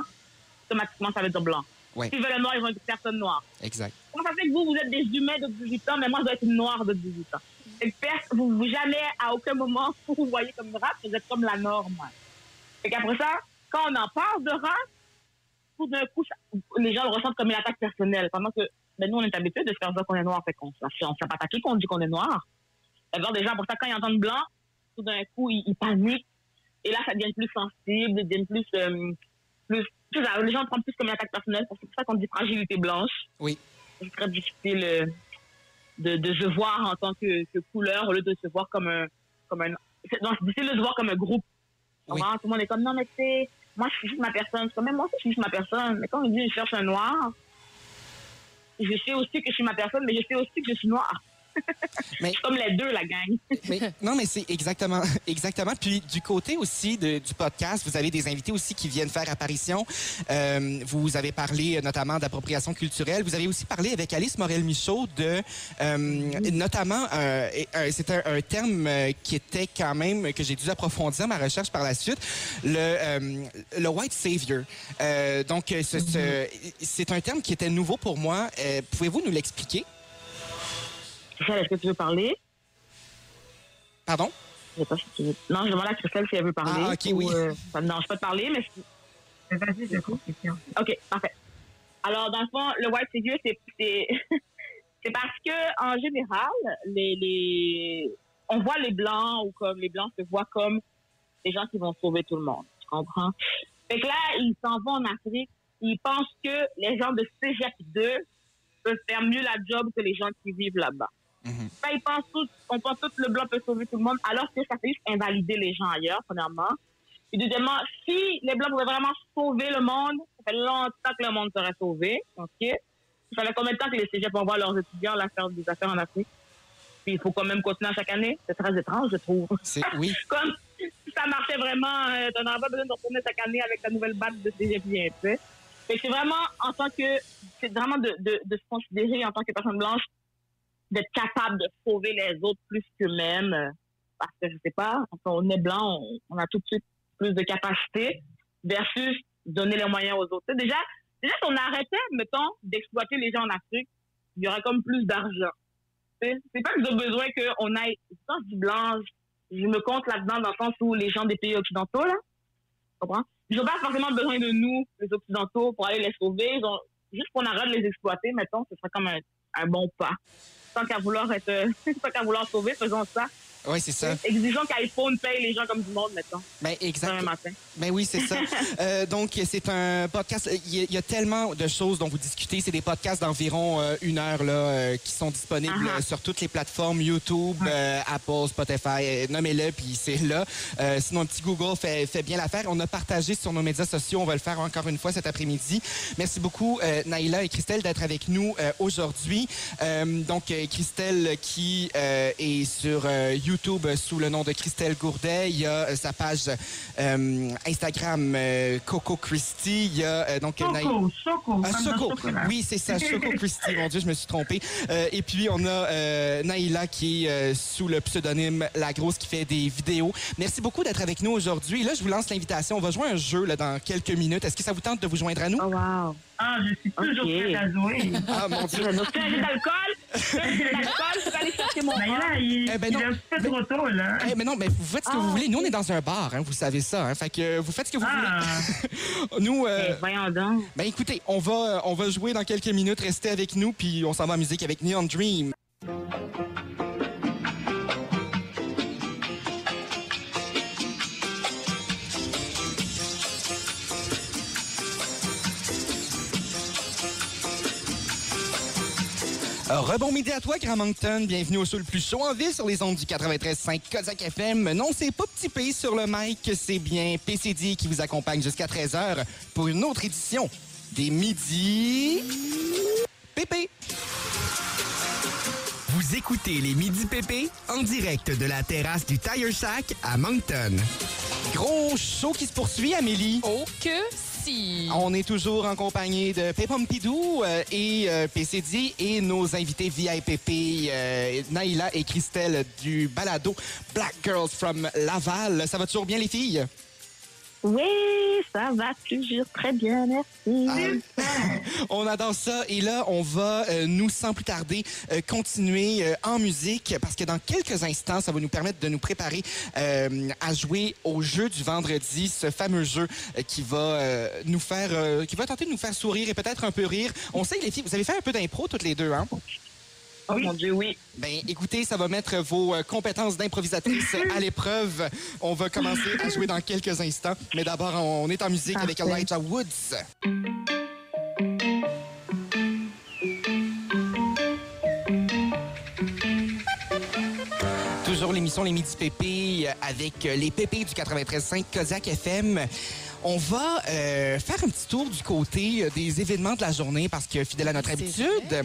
automatiquement, ça veut dire blanc. Oui. S'ils veulent un noir, ils vont dire personne noire. Exact. Comment ça fait que vous, vous êtes des humains de 18 ans, mais moi, je dois être une noire de 18 ans? Pers- vous, vous jamais, à aucun moment, vous *laughs* vous voyez comme une race, vous êtes comme la norme. Fait qu'après ça, quand on en parle de race, tout d'un coup, ça- les gens le ressentent comme une attaque personnelle. Pendant que, ben, nous, on est habitués de se faire dire qu'on est noir, fait qu'on on se fait pas attaquer quand on dit qu'on est noir. Des gens, pour ça, quand ils entendent blanc, tout d'un coup, ils, ils paniquent. Et là, ça devient plus sensible, deviennent plus, euh, plus, les gens prennent plus comme une attaque personnelle. C'est pour ça qu'on dit fragilité blanche Oui. c'est très difficile euh, de, de se voir en tant que, que couleur au lieu de se voir comme un. Comme un c'est difficile de se voir comme un groupe. Oui. Tout le monde est comme non, mais tu sais, moi je suis juste ma personne. C'est comme même moi je suis juste ma personne. Mais quand on dit je cherche un noir, je sais aussi que je suis ma personne, mais je sais aussi que je suis noire. *laughs* Mais- comme les deux, la gang. *laughs* Mais, non, mais c'est exactement, *laughs* exactement. Puis du côté aussi de- du podcast, vous avez des invités aussi qui viennent faire apparition. Euh, vous avez parlé euh, notamment d'appropriation culturelle. Vous avez aussi parlé avec Alice Morel-Michaud de, euh, notamment, euh, c'est un, un terme qui était quand même que j'ai dû approfondir ma recherche par la suite, le, le white savior. Donc, ce- ce- c'est un terme qui était nouveau pour moi. Pouvez-vous nous l'expliquer? Christelle, est-ce que tu veux parler? Pardon? Je sais pas si tu veux- Non, je demande à Christelle si elle veut parler. Ah, ok, ou, oui. euh, ça me dérange pas de parler, mais je- Vas-y, je coupe, Christian. OK, parfait. Alors, dans le fond, le white c'est, c'est, *laughs* c'est parce que, en général, les, les, on voit les blancs ou comme les blancs se voient comme des gens qui vont sauver tout le monde. Tu comprends? Fait que là, ils s'en vont en Afrique. Ils pensent que les gens de Cégep 2 peuvent faire mieux la job que les gens qui vivent là-bas. Mhm. Ça, ils pensent tous, on pense que le blanc peut sauver tout le monde, alors que ça fait juste invalider les gens ailleurs, premièrement. Et deuxièmement, si les Blancs pouvaient vraiment sauver le monde, ça fait longtemps que le monde serait sauvé. OK? Ça fait combien de temps que les cégeps envoient leurs étudiants là, faire des affaires en Afrique? Puis il faut quand même continuer à chaque année. C'est très étrange, je trouve. C'est, oui. *laughs* Comme si ça marchait vraiment, euh, t'en as pas besoin de retourner chaque année avec ta nouvelle batte de cégep bien fait. Fait que c'est vraiment en tant que, c'est vraiment de, de, de se considérer en tant que personne blanche, d'être capable de sauver les autres plus qu'eux-mêmes. euh, Parce que je sais pas, quand on est blanc, on, a tout de suite plus de capacité versus donner les moyens aux autres. Déjà, déjà, si on arrêtait, mettons, d'exploiter les gens en Afrique, il y aurait comme plus d'argent. C'est pas qu'ils ont besoin qu'on aille, je dis blanc, je me compte là-dedans dans le sens où les gens des pays occidentaux, là, comprends? Ils n'ont pas forcément besoin de nous, les occidentaux, pour aller les sauver. Ils juste qu'on arrête de les exploiter, mettons, ce serait comme un, un bon pas. Tant qu'à vouloir être, *laughs* tant qu'à vouloir sauver, faisons ça. Oui, c'est ça. Exigeons qu'iPhone paye les gens comme du monde, mettons, Ben, exact. matin. Ben oui, c'est ça. *laughs* Euh, donc, c'est un podcast. Il y, a, il y a tellement de choses dont vous discutez. C'est des podcasts d'environ euh, une heure là, euh, qui sont disponibles euh, sur toutes les plateformes YouTube, euh, Apple, Spotify. euh, Nommez-le, puis c'est là. Euh, sinon, un petit Google fait, fait bien l'affaire. On a partagé sur nos médias sociaux. On va le faire encore une fois cet après-midi. Merci beaucoup, euh, Naïla et Christelle, d'être avec nous euh, aujourd'hui. Euh, donc, euh, Christelle qui euh, est sur euh, YouTube YouTube sous le nom de Christelle Gourdet. Il y a euh, sa page euh, Instagram euh, Coco Christie. Il y a euh, donc Naï- Choco, Choco. ah, Choco. Oui, c'est ça, Choco Christie. Mon Dieu, je me suis trompé. Euh, et puis, on a euh, Naïla qui est euh, sous le pseudonyme La Grosse qui fait des vidéos. Merci beaucoup d'être avec nous aujourd'hui. Là, je vous lance l'invitation. On va jouer un jeu là, dans quelques minutes. Est-ce que ça vous tente de vous joindre à nous? Oh, wow. Ah, je suis toujours Ok. prête à jouer. Ah, mon Dieu. Donc, tu as de l'alcool, tu vas aller chercher mon Mais verre. là, il, Eh ben non. il est un petit peu trop tôt, là. Eh, mais non, mais vous faites ce que vous Ah, voulez. Nous, on est dans un bar, hein, vous savez ça. Hein, fait que vous faites ce que vous Ah, voulez. *laughs* Nous, euh, Eh, voyons donc. ben écoutez, on va, on va jouer dans quelques minutes. Restez avec nous, puis on s'en va en musique avec Neon Dream. Rebond midi à toi, Grand Moncton. Bienvenue au show le plus chaud en ville sur les ondes du 93.5 Kozak FM. Non, c'est pas Petit P sur le mic, c'est bien PCD qui vous accompagne jusqu'à 13h pour une autre édition des Midis Pépé. Vous écoutez les Midi PP en direct de la terrasse du Tire Shack à Moncton. Gros show qui se poursuit, Amélie. Oh que On est toujours en compagnie de Pépompidou euh, et euh, PCD et nos invités VIPP, euh, et Christelle du balado Black Girls from Laval. Ça va toujours bien, les filles? Oui, ça va toujours très bien, merci. On adore ça. Et là, on va, euh, nous, sans plus tarder, euh, continuer euh, en musique parce que dans quelques instants, ça va nous permettre de nous préparer à jouer au jeu du vendredi, ce fameux jeu qui va nous faire, qui va tenter de nous faire sourire et peut-être un peu rire. On sait que les filles, vous avez fait un peu d'impro toutes les deux, hein? Oh mon Dieu, oui. Ben, écoutez, ça va mettre vos euh, compétences d'improvisatrice *laughs* à l'épreuve. On va commencer à jouer dans quelques instants. Mais d'abord, on est en musique avec. Elijah Woods. Toujours l'émission Les Midi Pépés avec euh, les Pépés du 93.5 Kozak FM. On va euh, faire un petit tour du côté euh, des événements de la journée parce que, fidèle à notre habitude,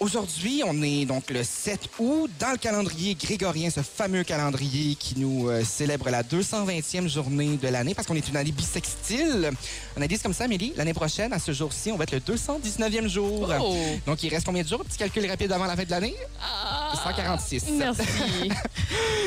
Aujourd'hui, on est donc le 7 août dans le calendrier grégorien, ce fameux calendrier qui nous euh, célèbre la 220e journée de l'année parce qu'on est une année bisextile. On a dit comme ça, Amélie, l'année prochaine, à ce jour-ci, on va être le 219e jour. Oh! Donc, il reste combien de jours? Petit calcul rapide avant la fin de l'année? Ah! 146. Merci. *laughs*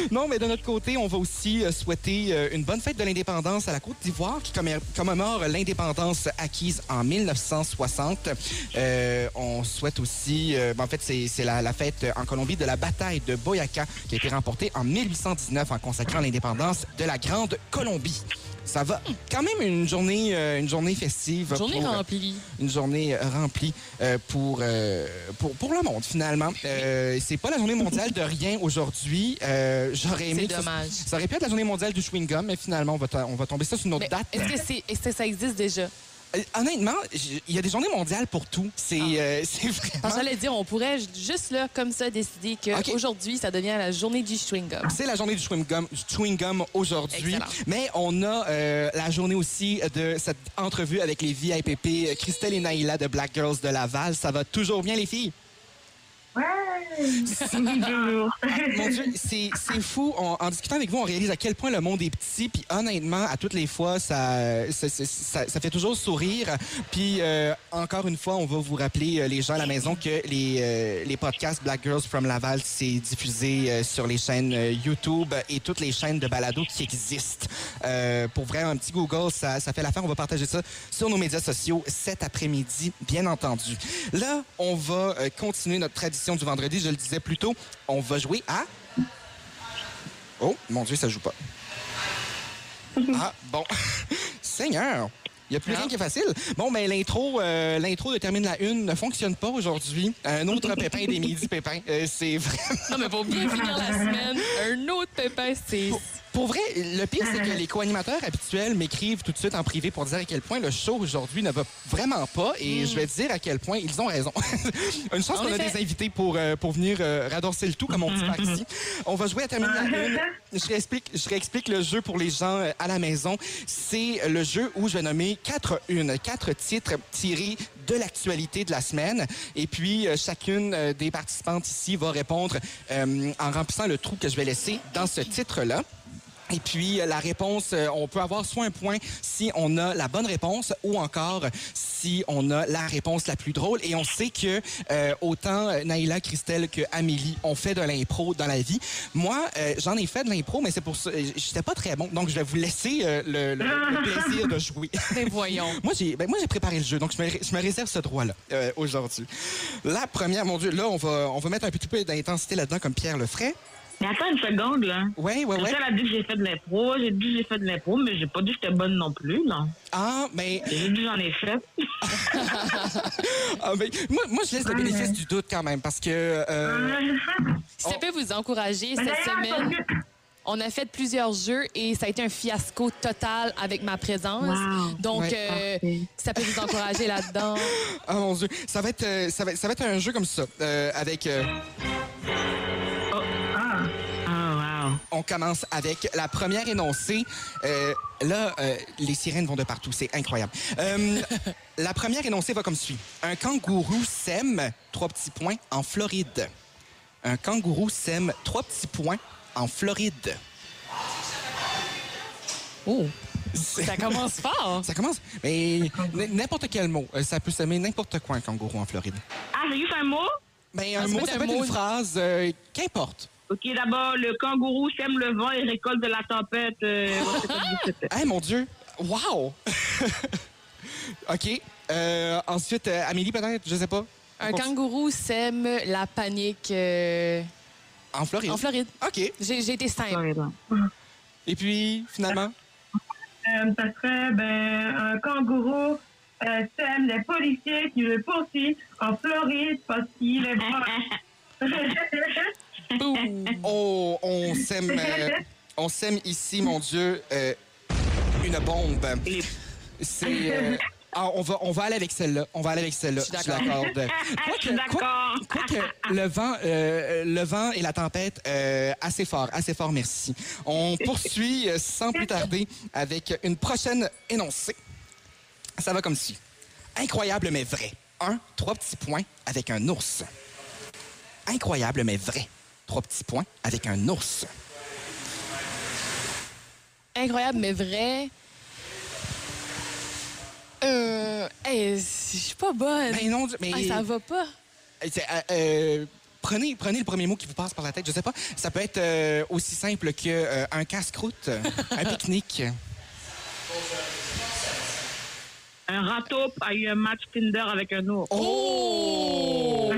Non, mais de notre côté, on va aussi euh, souhaiter euh, une bonne fête de l'indépendance à la Côte d'Ivoire qui commé- commémore l'indépendance acquise en 1960. Euh, on souhaite aussi, euh, ben, en fait, c'est la, la fête en Colombie de la bataille de Boyaca qui a été remportée en 1819 en consacrant l'indépendance de la Grande Colombie. Ça va quand même une journée, euh, une journée festive. Journée pour- remplie. une journée euh, remplie euh, pour, euh, pour, pour le monde, finalement. Euh, c'est pas la journée mondiale de rien aujourd'hui. Euh, J'aurais aimé C'est ça- dommage. Ça, aurait pu être la journée mondiale du chewing-gum, mais finalement, on va, on va tomber ça sur une autre Mais date. Est-ce que, que ça existe déjà? Euh, honnêtement, il y a des journées mondiales pour tout. C'est euh, *laughs* c'est Parce que vraiment... j'allais dire, on pourrait juste là, comme ça, décider qu'aujourd'hui, ça devient la journée du chewing-gum. C'est la journée du chewing-gum chewing-gum aujourd'hui. Mais on a euh, la journée aussi de cette entrevue avec les VIPP, euh, Christelle et Naïla de Black Girls de Laval. Ça va toujours bien, les filles? Ouais. Toujours. Mon Dieu, c'est c'est fou. En discutant avec vous, on réalise à quel point le monde est petit. Puis honnêtement, à toutes les fois, ça, ça, ça- ça- ça fait toujours sourire. Puis euh, encore une fois, on va vous rappeler, euh, les gens à la maison, que les, euh, les podcasts Black Girls from Laval, c'est diffusé euh, sur les chaînes YouTube et toutes les chaînes de balado qui existent. Euh, pour vrai, un petit Google, ça, ça fait l'affaire. On va partager ça sur nos médias sociaux cet après-midi, bien entendu. Là, on va euh, continuer notre tradition du vendredi. Je le disais plus tôt, on va jouer à... Oh, mon Dieu, ça joue pas. *laughs* Ah, bon. *laughs* Seigneur! Il n'y a plus rien qui est facile. Bon, mais l'intro, euh, l'intro de Termine la Une ne fonctionne pas aujourd'hui. Un autre *laughs* pépin des midi pépins. Euh, c'est vraiment... Non, mais pour bien finir la semaine, un autre pépin, c'est. Pour vrai, le pire, c'est que *laughs* les co-animateurs habituels m'écrivent tout de suite en privé pour dire à quel point le show aujourd'hui ne va vraiment pas. Et je vais te dire à quel point ils ont raison. *laughs* Une chance qu'on a des invités pour, euh, pour venir euh, radorcer le tout, comme on dit par ici. *laughs* On va jouer à terminer une. Je réexplique, je réexplique le jeu pour les gens euh, à la maison. C'est le jeu où je vais nommer quatre une, quatre titres tirés de l'actualité de la semaine. Et puis, euh, chacune euh, des participantes ici va répondre euh, en remplissant le trou que je vais laisser dans ce titre-là. Et puis, euh, la réponse, euh, on peut avoir soit un point si on a la bonne réponse ou encore si on a la réponse la plus drôle. Et on sait que euh, autant euh, Naïla, Christelle que Amélie ont fait de l'impro dans la vie. Moi, euh, j'en ai fait de l'impro, mais c'est pour ça, j'étais pas très bon. Donc, je vais vous laisser euh, le, le- le plaisir de jouer. *laughs* Ben voyons. Moi, j'ai ben, moi, j'ai préparé le jeu, donc je me, je me réserve ce droit-là euh, aujourd'hui. La première, mon Dieu, là, on va, on va mettre un petit peu d'intensité là-dedans, comme Pierre le ferait. Mais attends une seconde, là. Ouais, ouais, ouais. Christelle a dit que j'ai fait de l'impro, j'ai dit que j'ai fait de l'impro, mais j'ai pas dit que j'étais bonne non plus, là. Ah, mais J'ai dit que j'en ai fait. *laughs* Ah, ben, moi, moi, je laisse le bénéfice du doute quand même parce que. euh, Si ça peut vous encourager, Mais cette semaine, on a fait plusieurs jeux et ça a été un fiasco total avec ma présence. Wow. Donc, Ouais. euh, ça peut vous encourager là-dedans. oh *laughs* mon Dieu. Ça va être, euh, ça va, ça va être un jeu comme ça. euh, avec. On commence avec la première énoncée. Euh, là, euh, les sirènes vont de partout. C'est incroyable. Euh, la première énoncée va comme suit. Un kangourou sème trois petits points en Floride. Un kangourou sème trois petits points en Floride. Oh, C'est- ça commence fort. *laughs* Ça commence. Mais n'importe quel mot. Ça peut semer n'importe quoi, un kangourou en Floride. Ah, c'est juste un mot? Ben, Ah, un ça mot, ça peut un être mot. une phrase. euh, Qu'importe. OK, d'abord, le kangourou sème le vent et récolte de la tempête. Euh. *laughs* Hey, mon Dieu! Wow! *laughs* OK. Euh, ensuite, euh, Amélie, peut-être? Je sais pas. Un Continue. kangourou sème la panique euh, En Floride. en Floride. OK. J'ai j'ai été simple. Et puis, finalement? euh, ça serait ben, un kangourou euh, sème les policiers qui le poursuivent en Floride parce qu'il est *laughs* proche. Oh, on sème, *laughs* euh, on sème ici, mon Dieu, euh, une bombe. C'est... euh, ah, on, va, on va aller avec celle-là. On va aller avec celle-là. Je suis l'accorde. Je suis *laughs* d'accord. Quoique le vent, euh, le vent et la tempête, euh, assez fort, assez fort, merci. On poursuit euh, sans plus tarder avec une prochaine énoncée. Ça va comme ci. Incroyable mais vrai. Un, trois petits points avec un ours. Incroyable mais vrai. Trois petits points avec un ours. Incroyable, mais vrai. Euh, hey, je suis pas bonne. Ben non, mais Ah, ça va pas. euh, euh, prenez, prenez le premier mot qui vous passe par la tête. Je sais pas. Ça peut être euh, aussi simple que euh, un casse-croûte, un *laughs* pique-nique. Un râteau a eu un match Tinder avec un ours. Oh!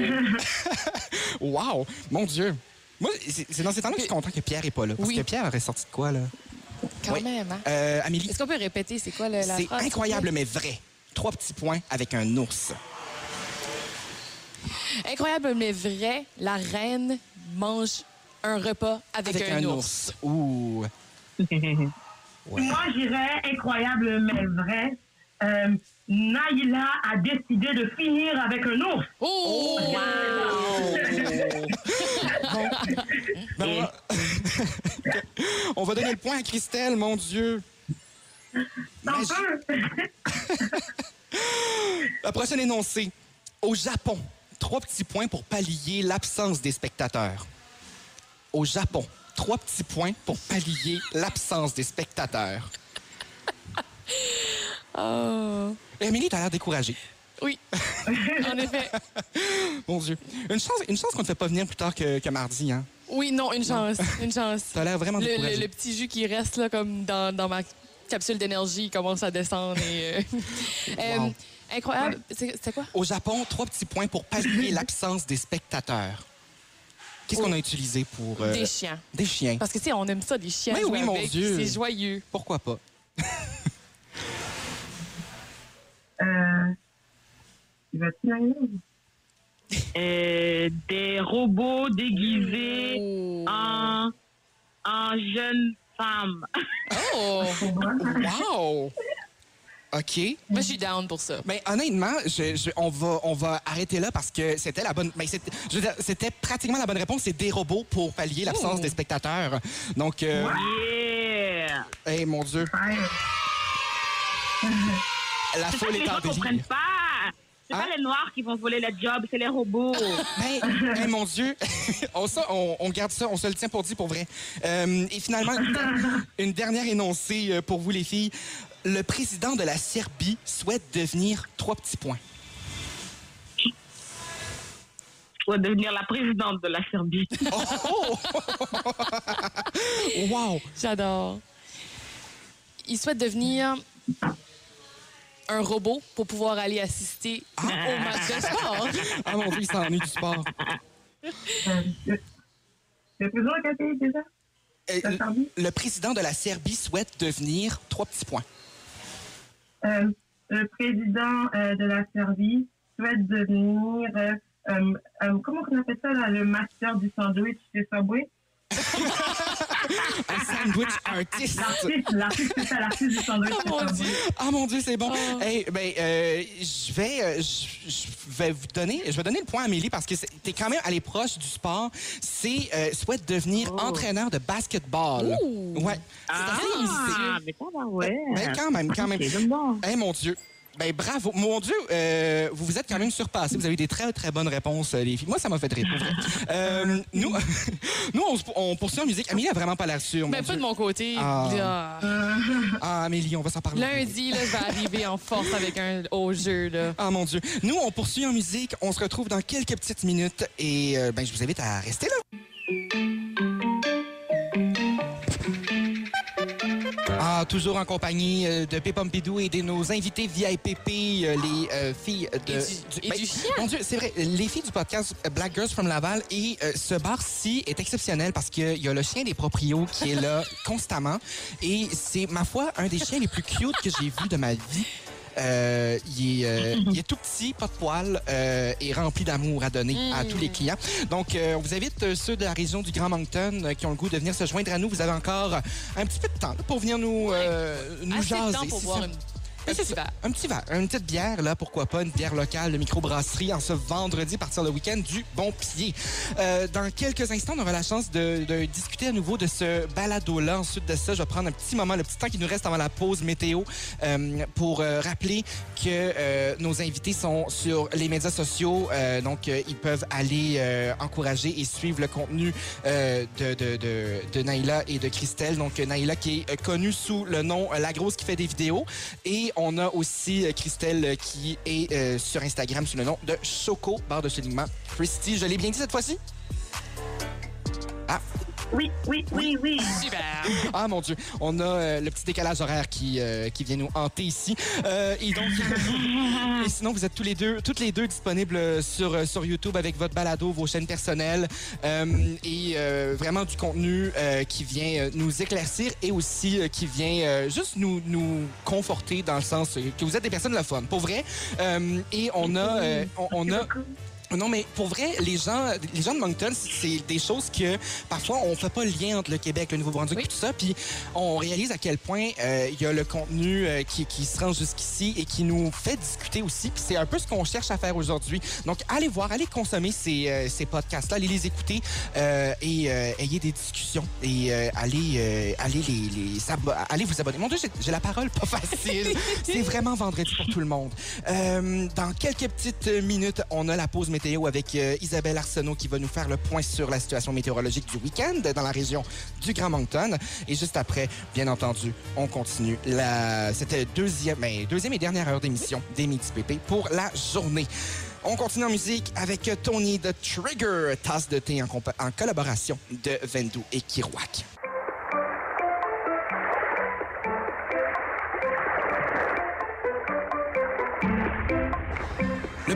*laughs* wow! Mon Dieu! Moi, c'est c'est dans ces temps-là que je suis content que Pierre n'est pas là. Parce Oui. que Pierre aurait sorti de quoi, là? Quand Oui. même, hein? Euh, Amélie, Est-ce qu'on peut répéter c'est quoi le- la c'est incroyable mais vrai. Trois petits points avec un ours. Incroyable, mais vrai, la reine mange un repas avec, Avec un, ours. Ouh! *laughs* Moi, j'irais incroyable mais vrai. Euh, Naïla a décidé de finir avec un ours. Oh! Bon. *laughs* Ben, on, va... *laughs* on va donner le point à Christelle, mon Dieu. *laughs* La prochaine énoncée. Au Japon, trois petits points pour pallier l'absence des spectateurs. Au Japon, trois petits points pour pallier l'absence des spectateurs. *laughs* Oh. Émilie, t'as l'air découragée. Oui, *laughs* en effet. Mon Dieu. Une chance, une chance qu'on ne te fait pas venir plus tard que, que mardi, hein? Oui, non, une chance. Une chance. T'as l'air vraiment Le, le- le petit jus qui reste là, comme dans, dans ma capsule d'énergie commence à descendre. Et, euh, *laughs* euh, incroyable. C'est c'est quoi? Au Japon, trois petits points pour pallier *laughs* l'absence des spectateurs. Qu'est-ce qu'on a utilisé pour... euh, Des chiens. Des chiens. Parce que, tu sais, on aime ça, des chiens. Oui, jouer oui, mon avec. Dieu. C'est joyeux. Pourquoi pas? Euh, va des robots déguisés Oh. en, en jeunes femme. Oh! *laughs* Wow! OK. Moi, je suis down pour ça. Mais honnêtement, je- je- on, va, on va arrêter là parce que c'était la bonne. mais c'était- dire, c'était pratiquement la bonne réponse. C'est des robots pour pallier l'absence Oh. des spectateurs. Donc, euh, Yeah! hey, mon Dieu, Ouais. la foule est en délire. pas. C'est Hein? pas les noirs qui vont voler le job, c'est les robots. *laughs* Ben, hey, mon Dieu, *laughs* on, ça, on, on garde ça, on se le tient pour dit pour vrai. Euh, et finalement, une, *laughs* une dernière énoncée euh, pour vous, les filles. Le président de la Serbie souhaite devenir trois petits points. Vais devenir la présidente de la Serbie. Oh! wow! J'adore. Il souhaite devenir un robot pour pouvoir aller assister au match de sport. *laughs* Ah mon Dieu, il s'ennuie du sport. Euh, le- président de pays déjà? Euh, La Serbie? le président de la Serbie souhaite devenir trois petits points. Euh, le président euh, de la Serbie souhaite devenir, euh, euh, euh, comment on appelle ça, là, le master du sandwich chez Subway? *laughs* *laughs* Un sandwich artiste. L'artiste, l'artiste, c'est ça, l'artiste du sandwich Oh mon. Dieu! Ah mon Dieu, c'est bon. Oh. Hey, ben, euh, je vais, euh, je vais vous donner, je vais donner le point à Amélie parce que t'es quand même allée proche du sport. C'est euh, souhaite devenir entraîneur de basketball. Ouh. Ouais. Ah, mais ouais. Ben, quand même, quand même. Ok, j'aime bien. Hey, mon Dieu. Ben, bravo. Mon Dieu, euh, vous vous êtes quand même surpassé. Vous avez eu des très, très bonnes réponses, euh, les filles. Moi, ça m'a fait rire, pour vrai. Euh, nous, *laughs* nous on, poursuit en musique. Amélie a vraiment pas l'air sûre. Ben, pas de mon côté. Ah. Là. Ah, Amélie, on va s'en parler. Lundi, là, je vais arriver en force avec un haut jeu. Là. Ah mon Dieu. Nous, on poursuit en musique. On se retrouve dans quelques petites minutes et euh, ben, je vous invite à rester là. Toujours en compagnie euh, de Pompidou et de nos invités VIPP, euh, les euh, filles de... Et du- chien. Mon Dieu, c'est vrai, les filles du podcast Black Girls from Laval et euh, ce bar-ci est exceptionnel parce qu'il y a le chien des proprios qui est là *laughs* constamment et c'est, ma foi, un des chiens les plus cute que j'ai vu de ma vie. Euh, il, est, euh, *laughs* il est tout petit, pas de poils euh, et rempli d'amour à donner à tous les clients. Donc, on vous invite, ceux de la région du Grand Moncton qui ont le goût de venir se joindre à nous. Vous avez encore un petit peu de temps là, pour venir nous, euh, nous Assez de jaser. temps pour une Un petit verre. un petit une petite bière, là, pourquoi pas, une bière locale de microbrasserie en ce vendredi, partir le week-end du bon pied. Euh, dans quelques instants, on aura la chance de, de discuter à nouveau de ce balado-là. Ensuite de ça, je vais prendre un petit moment, le petit temps qui nous reste avant la pause météo, euh, pour euh, rappeler que euh, nos invités sont sur les médias sociaux. Euh, donc, euh, ils peuvent aller encourager et suivre le contenu de, de, de, de Naïla et de Christelle. Donc, Naïla qui est connue sous le nom La Grosse qui fait des vidéos. Et on a aussi euh, Christelle euh, qui est euh, sur Instagram sous le nom de Choco, barre de soulignement Christy. Je l'ai bien dit cette fois-ci? Ah, Oui, oui, oui, oui. Super. ah mon Dieu, on a euh, le petit décalage horaire qui, euh, qui vient nous hanter ici. Euh, et donc, *laughs* et sinon, vous êtes tous les deux, toutes les deux disponibles sur, sur YouTube avec votre balado, vos chaînes personnelles euh, et euh, vraiment du contenu euh, qui vient nous éclaircir et aussi euh, qui vient euh, juste nous, nous conforter dans le sens que vous êtes des personnes le fun, pour vrai. Euh, et on a, euh, on, on a non, mais pour vrai, les gens, les gens de Moncton, c'est des choses que parfois on fait pas le lien entre le Québec, le Nouveau-Brunswick Oui. et tout ça, puis on réalise à quel point euh, il y a le contenu euh, qui, qui se rend jusqu'ici et qui nous fait discuter aussi. Puis c'est un peu ce qu'on cherche à faire aujourd'hui. Donc allez voir, allez consommer ces, euh, ces podcasts-là, allez les écouter euh, et euh, ayez des discussions et euh, allez, euh, allez les, les allez vous abonner. Mon Dieu, j'ai- la parole pas facile. *laughs* c'est vraiment vendredi pour tout le monde. Euh, dans quelques petites minutes, on a la pause météo avec euh, Isabelle Arsenault qui va nous faire le point sur la situation météorologique du week-end dans la région du Grand Moncton. Et juste après, bien entendu, on continue. La... C'était deuxième, ben, deuxième et dernière heure d'émission des Midi PP pour la journée. On continue en musique avec Tony The Trigger, tasse de thé en, collaboration de Vendou et Kirouac.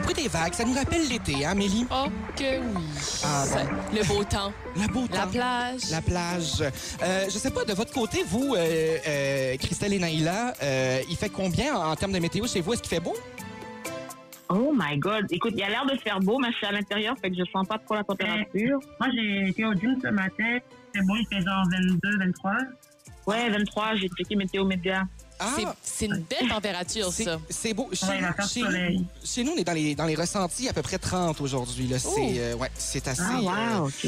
Bruit des vagues, ça nous rappelle l'été, hein, Amélie? Oh que oui. Ah, Ça- Le beau temps. La beau La temps. plage. La plage. Euh, je sais pas, de votre côté, vous, euh, euh, Christelle et Naïla, euh, il fait combien en, en termes de météo chez vous? Est-ce qu'il fait beau? Oh my God. Écoute, il y a l'air de faire beau, mais je suis à l'intérieur, fait que je sens pas trop la température. Moi, j'ai été au gym ce matin. C'est bon, il fait genre 22, 23. Ouais, 23, j'ai checké Météo Média. Ah, C'est- une belle température, c'est ça. c'est beau. Chez, Ouais, nous, on est dans les, dans les ressentis à peu près 30 aujourd'hui. C'est Oh. euh, ouais, c'est assez... Ah, euh, wow, *laughs*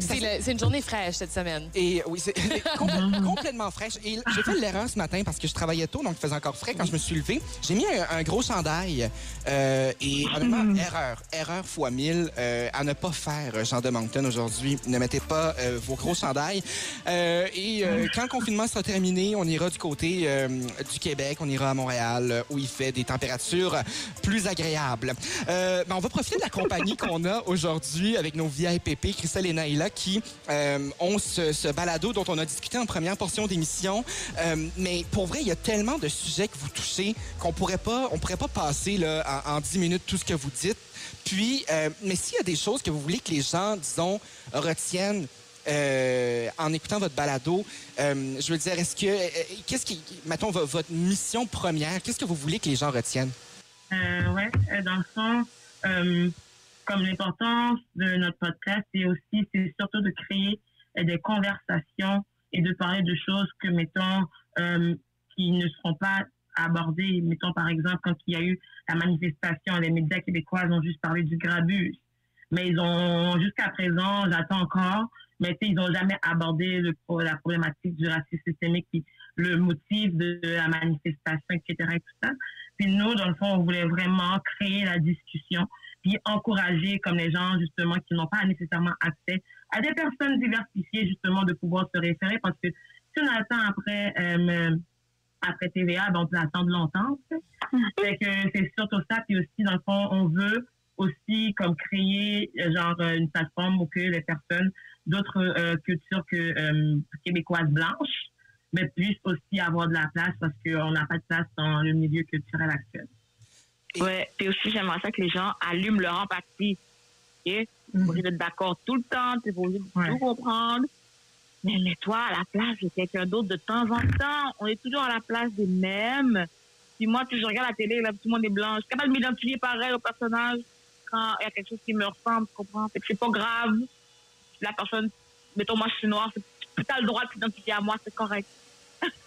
c'est une journée fraîche cette semaine. Et oui, c'est *laughs* complè- complètement fraîche. Et j'ai fait l'erreur ce matin parce que je travaillais tôt, donc il faisait encore frais quand je me suis levé. J'ai mis un, un gros chandail. euh, et honnêtement, erreur, erreur fois mille euh, à ne pas faire, Jean de Moncton, aujourd'hui. Ne mettez pas euh, vos gros chandails. Euh, et euh, quand le confinement sera terminé, on ira du côté euh, du Québec, on ira à Montréal, euh, où il fait des températures plus agréables. Euh, ben, on va profiter de la compagnie *laughs* qu'on a aujourd'hui avec nos VIPP, Christelle et Naïla, qui euh, ont ce, balado dont on a discuté en première portion d'émission. Mais pour vrai, il y a tellement de sujets que vous touchez qu'on pourrait pas, on pourrait pas passer là, en, en 10 minutes tout ce que vous dites. Puis, mais s'il y a des choses que vous voulez que les gens, disons, retiennent euh, en écoutant votre balado, euh, je veux dire, est-ce que, euh, qu'est-ce qui, mettons, vo- votre mission première, qu'est-ce que vous voulez que les gens retiennent? Euh, dans le euh, comme l'importance de notre podcast, c'est aussi, c'est surtout de créer des conversations et de parler de choses que, mettons, qui ne seront pas abordées. Mettons, par exemple, quand il y a eu la manifestation, les médias québécois ont juste parlé du grabus. Mais ils ont, jusqu'à présent, j'attends encore, mais ils n'ont jamais abordé le, la problématique du racisme systémique, puis le motif de la manifestation, etc. et tout ça. Puis nous, dans le fond, on voulait vraiment créer la discussion, puis encourager comme les gens, justement, qui n'ont pas nécessairement accès à des personnes diversifiées, justement, de pouvoir se référer, parce que si on attend après, euh, après TVA, ben, on peut attendre longtemps. sais. Fait que c'est surtout ça, puis aussi, dans le fond, on veut aussi comme créer euh, genre une plateforme où que les personnes d'autres euh, cultures que euh, québécoises blanches mais puissent aussi avoir de la place parce qu'on n'a pas de place dans le milieu culturel actuel. Ouais, puis aussi, j'aimerais ça que les gens allument leur empathie. OK? Obligé d'être d'accord tout le temps, t'es obligé de Ouais. tout comprendre. Mais mets-toi à la place de quelqu'un d'autre de temps en temps. On est toujours à la place des mêmes. Puis moi, tu je regarde la télé, là, tout le monde est blanc. Je suis capable de m'identifier pareil au personnage quand il y a quelque chose qui me ressemble, tu comprends? Fait que c'est pas grave. La personne, mettons, moi, je suis noire, tu as le droit de t'identifier à moi, c'est correct.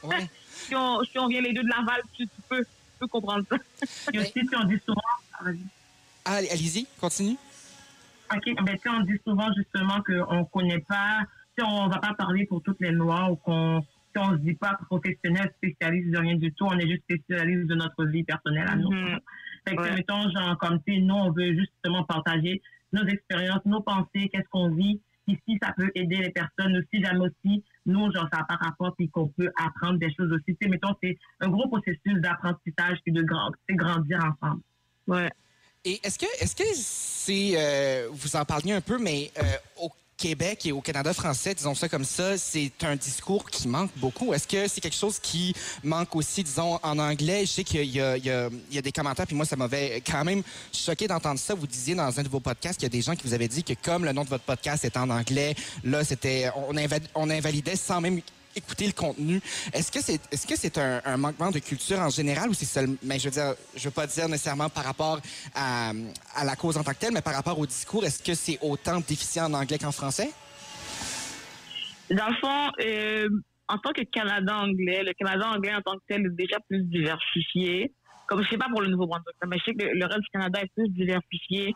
Ouais. *laughs* Si on, si on vient les deux de Laval, tu, tu peux, tu peux comprendre ça. Et aussi, sais, on dit souvent, ah. Ah, allez-y, continue. OK, ben, tu sais, on dit souvent justement qu'on ne connaît pas, sais, on va pas parler pour toutes les Noirs ou qu'on sais, on se dit pas professionnel, spécialiste de rien du tout, on est juste spécialiste de notre vie personnelle à nous. Mhm. Fait que, Ouais. mettons, genre, comme, tu nous, on veut justement partager nos expériences, nos pensées, qu'est-ce qu'on vit, puis si ça peut aider les personnes aussi, jamais aussi, nous, genre, ça pas rapport, puis qu'on peut apprendre des choses aussi. Tu mettons, c'est un gros processus d'apprentissage, puis de grand, grandir ensemble. Ouais. Et est-ce que est-ce que c'est euh, vous en parliez un peu, mais euh, au Québec et au Canada français, disons ça comme ça, c'est un discours qui manque beaucoup. Est-ce que c'est quelque chose qui manque aussi, disons, en anglais? Je sais qu'il y y y a des commentaires, puis moi, ça m'avait quand même choqué d'entendre ça. Vous disiez dans un de vos podcasts qu'il y a des gens qui vous avaient dit que comme le nom de votre podcast est en anglais, là, c'était on invalidait sans même écouter le contenu. Est-ce que c'est est-ce que c'est un, manquement de culture en général ou c'est seulement mais je veux dire je veux pas dire nécessairement par rapport à, la cause en tant que telle mais par rapport au discours est-ce que c'est autant déficient en anglais qu'en français? Dans le fond, euh, en tant que Canada anglais, le Canada anglais en tant que tel est déjà plus diversifié. Comme je sais pas pour le Nouveau-Brunswick, mais je sais que le reste du Canada est plus diversifié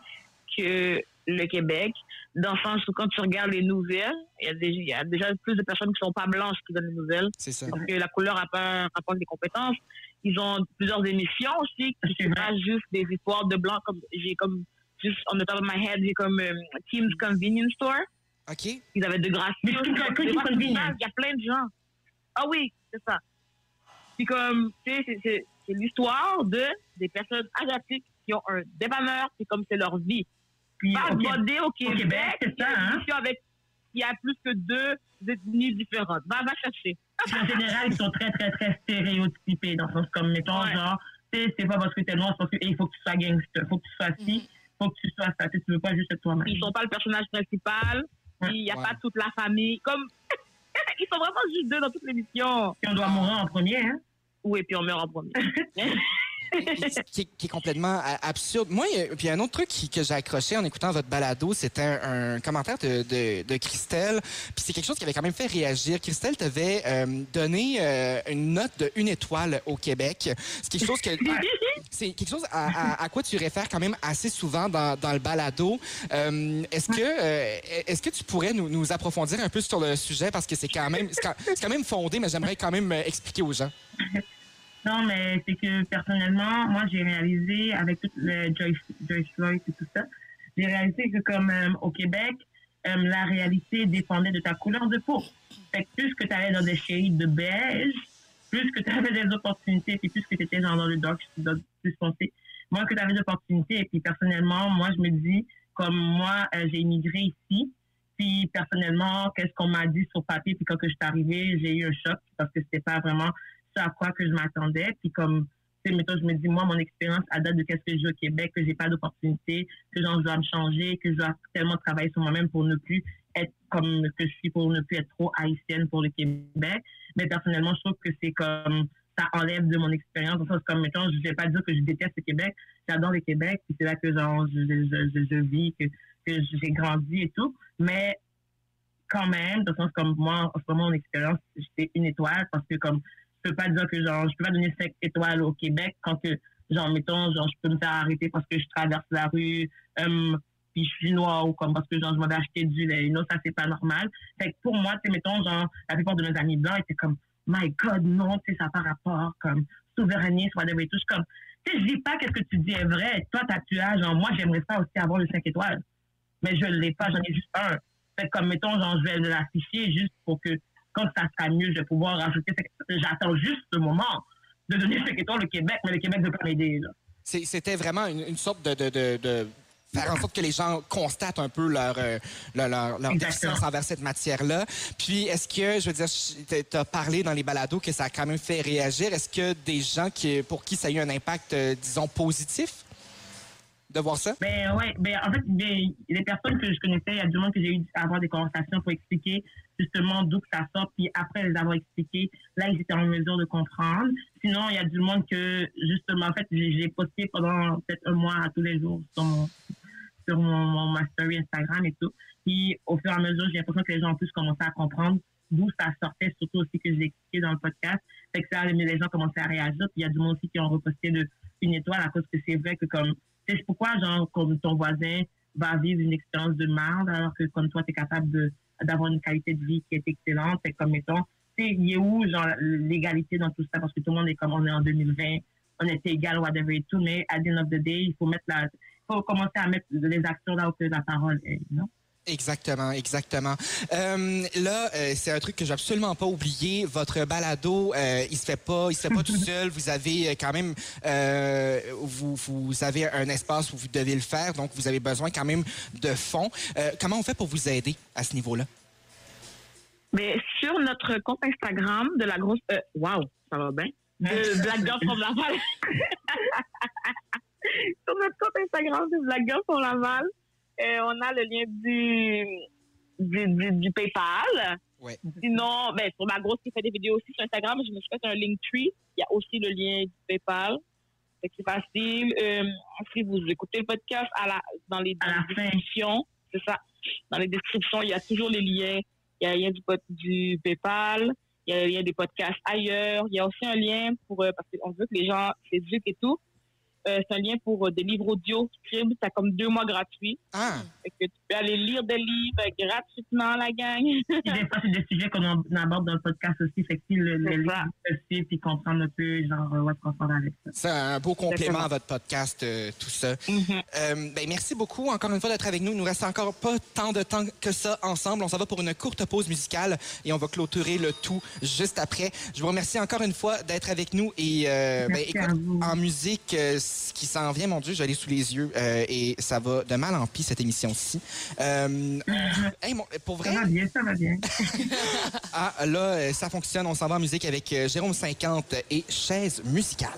que le Québec. Dans le sens où quand tu regardes les nouvelles, il y a, y déjà plus de personnes qui sont pas blanches qui donnent les nouvelles. C'est ça. Parce que la couleur a pas un rapport avec les compétences. Ils ont plusieurs émissions aussi qui C'est sont pas juste des histoires de blancs. Comme j'ai comme juste on the top of my head, j'ai comme euh, Team's Convenience Store. OK Ils avaient de grâce. Il y a plein de gens. Ah oui, c'est ça. Puis comme, tu sais, c'est- c'est c'est l'histoire de des personnes asiatiques qui ont un dépanneur, c'est comme c'est leur vie. Puis, Pas OK, modé au Québec, Québec, c'est il y a ça, hein? émission avec il y a plus que deux ethnies différentes. Va, va chercher. *laughs* en général, ils sont très, très, très stéréotypés. Dans le sens comme, mettons, Ouais. genre, tu sais, c'est pas parce que t'es noir, c'est parce que, hey, il faut que tu sois gangster, il faut que tu sois ci, il faut que tu sois ça. Tu sais, tu veux pas juste être toi-même. Ils sont pas le personnage principal. Ouais. Il n'y a Ouais. pas toute la famille. Comme *laughs* ils sont vraiment juste deux dans toute l'émission. Puis on doit mourir en premier, hein? Oui, et puis on meurt en premier. *laughs* *laughs* qui, est, qui est complètement absurde. Moi, il y a- puis un autre truc qui- que j'ai accroché en écoutant votre balado, c'était un, un commentaire de, de, de Christelle. Puis c'est quelque chose qui avait quand même fait réagir. Christelle t'avait euh, donné euh, une note de une étoile au Québec. C'est quelque chose que *laughs* c'est quelque chose à, à- à quoi tu réfères quand même assez souvent dans, dans le balado. Euh, est-ce que est-ce que tu pourrais nous, nous approfondir un peu sur le sujet? Parce que c'est quand même c'est quand, même fondé, mais j'aimerais quand même expliquer aux gens. *laughs* Non, mais c'est que personnellement, moi, j'ai réalisé avec tout le Joyce, Joyce Floyd et tout ça, j'ai réalisé que comme euh, au Québec, euh, la réalité dépendait de ta couleur de peau. Fait que plus que tu allais dans des shades de beige, plus que tu avais des opportunités, puis plus que tu étais dans, le dark, dans plus foncé, moins que tu avais d'opportunités. Et puis personnellement, moi, je me dis, comme moi, euh, j'ai immigré ici, puis personnellement, qu'est-ce qu'on m'a dit sur papier, puis quand que je suis arrivée, j'ai eu un choc parce que c'était pas vraiment à quoi que je m'attendais. Puis comme, tu sais, je me dis, moi, mon expérience à date de qu'est-ce que je vis au Québec, que j'ai pas d'opportunité, que genre, je dois me changer, que je dois tellement travailler sur moi-même pour ne plus être comme que je suis, pour ne plus être trop haïtienne pour le Québec. Mais personnellement, je trouve que c'est comme, ça enlève de mon expérience. Le sens, comme, mettons, je vais pas dire que je déteste le Québec. J'adore le Québec, puis c'est là que, genre, je, je, je, vis, que, que j'ai grandi et tout. Mais quand même, dans le sens comme moi, en mon expérience, j'étais une étoile parce que comme je peux pas dire que genre je peux pas donner cinq étoiles au Québec quand que genre mettons genre je peux me faire arrêter parce que je traverse la rue euh, puis je suis noire ou comme parce que genre je m'avais acheté du lait. Non ça c'est pas normal. Fait que pour moi tu mettons genre la plupart de mes amis blancs étaient comme my god non tu sais ça pas rapport comme souverainiste whatever et tout. Je comme tu je dis pas qu'est-ce que tu dis est vrai. Toi t'as tu as genre moi j'aimerais ça aussi avoir le 5 étoiles. Mais je l'ai pas j'en ai juste un. Fait comme mettons genre je vais l'afficher juste pour que quand ça sera mieux, je vais pouvoir rajouter. J'attends juste ce moment de donner 5 étoiles au Québec, mais le Québec ne peut pas m'aider. là. C'est- C'était vraiment une, une sorte de, de, de, de faire en sorte que les gens constatent un peu leur, euh, leur, leur, leur Exactement. déficience envers cette matière-là. Puis, est-ce que, je veux dire, tu as parlé dans les balados que ça a quand même fait réagir. Est-ce que des gens qui, pour qui ça a eu un impact, euh, disons, positif de voir ça? Ben ouais, ben en fait, ben, les personnes que je connaissais, il y a du monde que j'ai eu à avoir des conversations pour expliquer justement d'où que ça sort, puis après les avoir expliqués, là, ils étaient en mesure de comprendre. Sinon, il y a du monde que, justement, en fait, j'ai posté pendant peut-être un mois tous les jours sur mon, sur mon, ma story Instagram et tout. Puis, au fur et à mesure, j'ai l'impression que les gens ont plus commencé à comprendre d'où ça sortait, surtout aussi que j'ai expliqué dans le podcast. Fait que ça, les gens commençaient à réagir. Puis, il y a du monde aussi qui ont reposté une étoile à cause que c'est vrai que comme, sais, pourquoi, genre, comme ton voisin va vivre une expérience de merde alors que comme toi, tu es capable de d'avoir une qualité de vie qui est excellente. Que, comme sais, il est où, genre, l'égalité dans tout ça? Parce que tout le monde est comme on est en 2020, on était égal, whatever et tout, mais à the end of the day, il faut mettre la, faut commencer à mettre les actions là où que la parole est, non? Exactement, exactement. Euh, là, euh, c'est un truc que j'ai absolument pas oublié. Votre balado, euh, il se fait pas, il se fait pas tout *laughs* seul. Vous avez quand même, euh, vous, vous avez un espace où vous devez le faire, donc vous avez besoin quand même de fonds. Euh, comment on fait pour vous aider à ce niveau-là? Mais sur notre compte Instagram de la grosse. Euh, wow, ça va bien? De *laughs* Black Girl from Laval. *laughs* sur notre compte Instagram de Black Girl from Laval, on a le lien du, du, du, du PayPal. Ouais. Sinon, ben, sur ma grosse qui fait des vidéos aussi sur Instagram, je me suis fait un Linktree. Il y a aussi le lien du PayPal. Fait que c'est facile. Euh, si vous écoutez le podcast à la, dans les, dans descriptions, c'est ça. Dans les descriptions, il y a toujours les liens. Il y a le lien du PayPal. Il y a le lien des podcasts ailleurs. Il y a aussi un lien pour, euh, parce qu'on veut que les gens s'éduquent et tout. Euh, c'est un lien pour euh, des livres audio. Scribd, t'as comme deux mois gratuits. Ah, Fait que tu peux aller lire des livres gratuitement, la gang. *laughs* Des fois, c'est des sujets qu'on aborde dans le podcast aussi. Fait que le, C'est le, le suivre puis comprendre un peu, genre, euh, s'en va avec ça. c'est un beau complément Exactement. à votre podcast, euh, tout ça. Mhm. Euh, ben, merci beaucoup encore une fois d'être avec nous. Il nous reste encore pas tant de temps que ça ensemble. On s'en va pour une courte pause musicale et on va clôturer le tout juste après. Je vous remercie encore une fois d'être avec nous et euh, ben, écoute, en musique, euh, ce qui s'en vient, mon Dieu, je l'ai sous les yeux euh, et ça va de mal en pis cette Euh, hey, mon- pour vrai, Ça va bien, ça va bien. *laughs* ah, là, euh, ça fonctionne. On s'en va en musique avec euh, Jérôme 50 et Chaise musicale.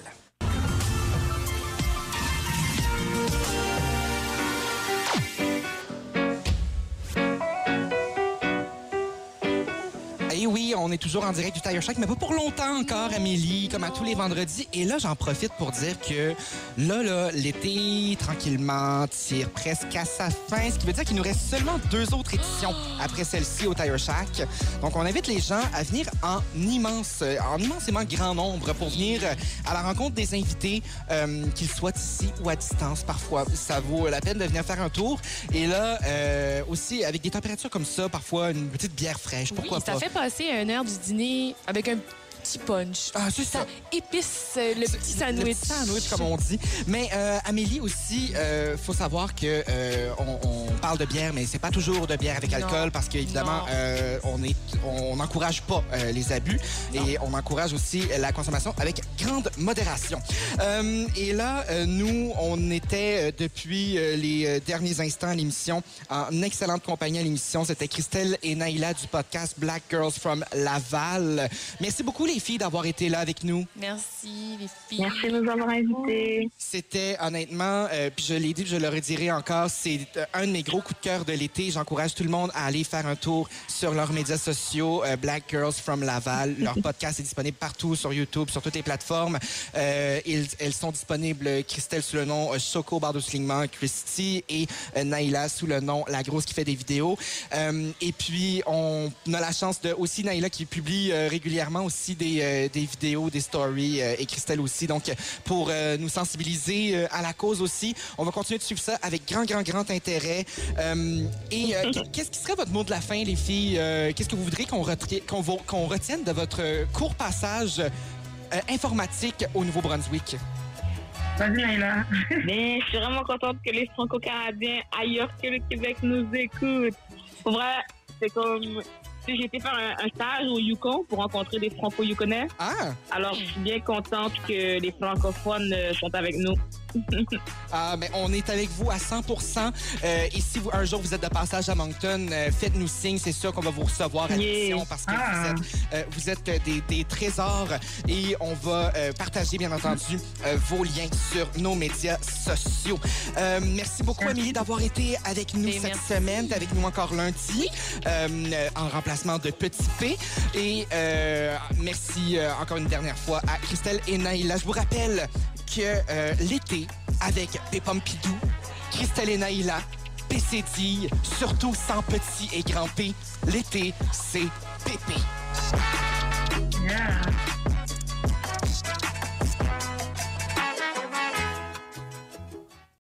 Oui, on est toujours en direct du Tire Shack, mais pas pour longtemps encore, Amélie, comme à tous les vendredis. Et là, j'en profite pour dire que là, là, l'été, tranquillement, tire presque à sa fin, ce qui veut dire qu'il nous reste seulement deux autres éditions après celle-ci au Tire Shack. Donc, on invite les gens à venir en immense, en immensément grand nombre pour venir à la rencontre des invités, euh, qu'ils soient ici ou à distance. Parfois, ça vaut la peine de venir faire un tour. Et là, euh, aussi, avec des températures comme ça, parfois une petite bière fraîche, pourquoi Oui, ça pas? fait passer une heure du dîner avec un petit punch. Ah, c'est ça. Ça épice euh, le petit sandwich. Le petit sandwich, comme on dit. Mais euh, Amélie aussi, euh, faut savoir que euh, on, on parle de bière, mais c'est pas toujours de bière avec Non. alcool parce qu'évidemment, on est, on n'encourage pas les abus et on encourage aussi la consommation avec grande modération. Et là, nous, on était depuis les derniers instants à l'émission en excellente compagnie à l'émission. C'était Christelle et Naïla du podcast Black Girls from Laval. Merci beaucoup les filles d'avoir été là avec nous. Merci, les filles. Merci de nous avoir invités. C'était honnêtement, euh, puis je l'ai dit, je le redirai encore, c'est euh, un de mes gros coups de cœur de l'été. J'encourage tout le monde à aller faire un tour sur leurs médias sociaux, euh, Black Girls from Laval. Leur *laughs* podcast est disponible partout sur YouTube, sur toutes les plateformes. Euh, ils- elles sont disponibles, Christelle sous le nom Choco Bardo Slingman, Christy et euh, Naïla sous le nom La Grosse qui fait des vidéos. Euh, et puis, on a la chance de aussi Naïla qui publie euh, régulièrement aussi des, euh, des vidéos, des stories euh, et Christelle aussi. Donc, pour euh, nous sensibiliser euh, à la cause aussi, on va continuer de suivre ça avec grand, grand, grand intérêt. Euh, et euh, *laughs* qu'est-ce qui serait votre mot de la fin, les filles? Euh, qu'est-ce que vous voudriez qu'on retrie- qu'on vo- qu'on retienne de votre court passage euh, informatique au Nouveau-Brunswick? *laughs* Mais je suis vraiment contente que les Franco-Canadiens ailleurs que le Québec nous écoutent. Pour vrai, c'est comme été faire un, un stage au Yukon pour rencontrer des Franco-Yukonais. Ah! Alors, je suis bien contente que les francophones euh, sont avec nous. *laughs* Ah, mais on est avec vous à 100 Euh, Et si vous, un jour vous êtes de passage à Moncton, euh, faites-nous signe. C'est sûr qu'on va vous recevoir à l'émission parce que Ah. vous êtes, euh, vous êtes euh, des, des trésors et on va euh, partager, bien entendu, vos liens sur nos médias sociaux. Merci beaucoup, Amélie, d'avoir été avec nous Et cette merci. semaine. Avec nous encore lundi en remplacement de Petit P. Et merci encore une dernière fois à Christelle et Naïla. Je vous rappelle euh, l'été avec des Pompidou, Christelle et Naïla, PCD, surtout sans petit et grand P. L'été, c'est pépé.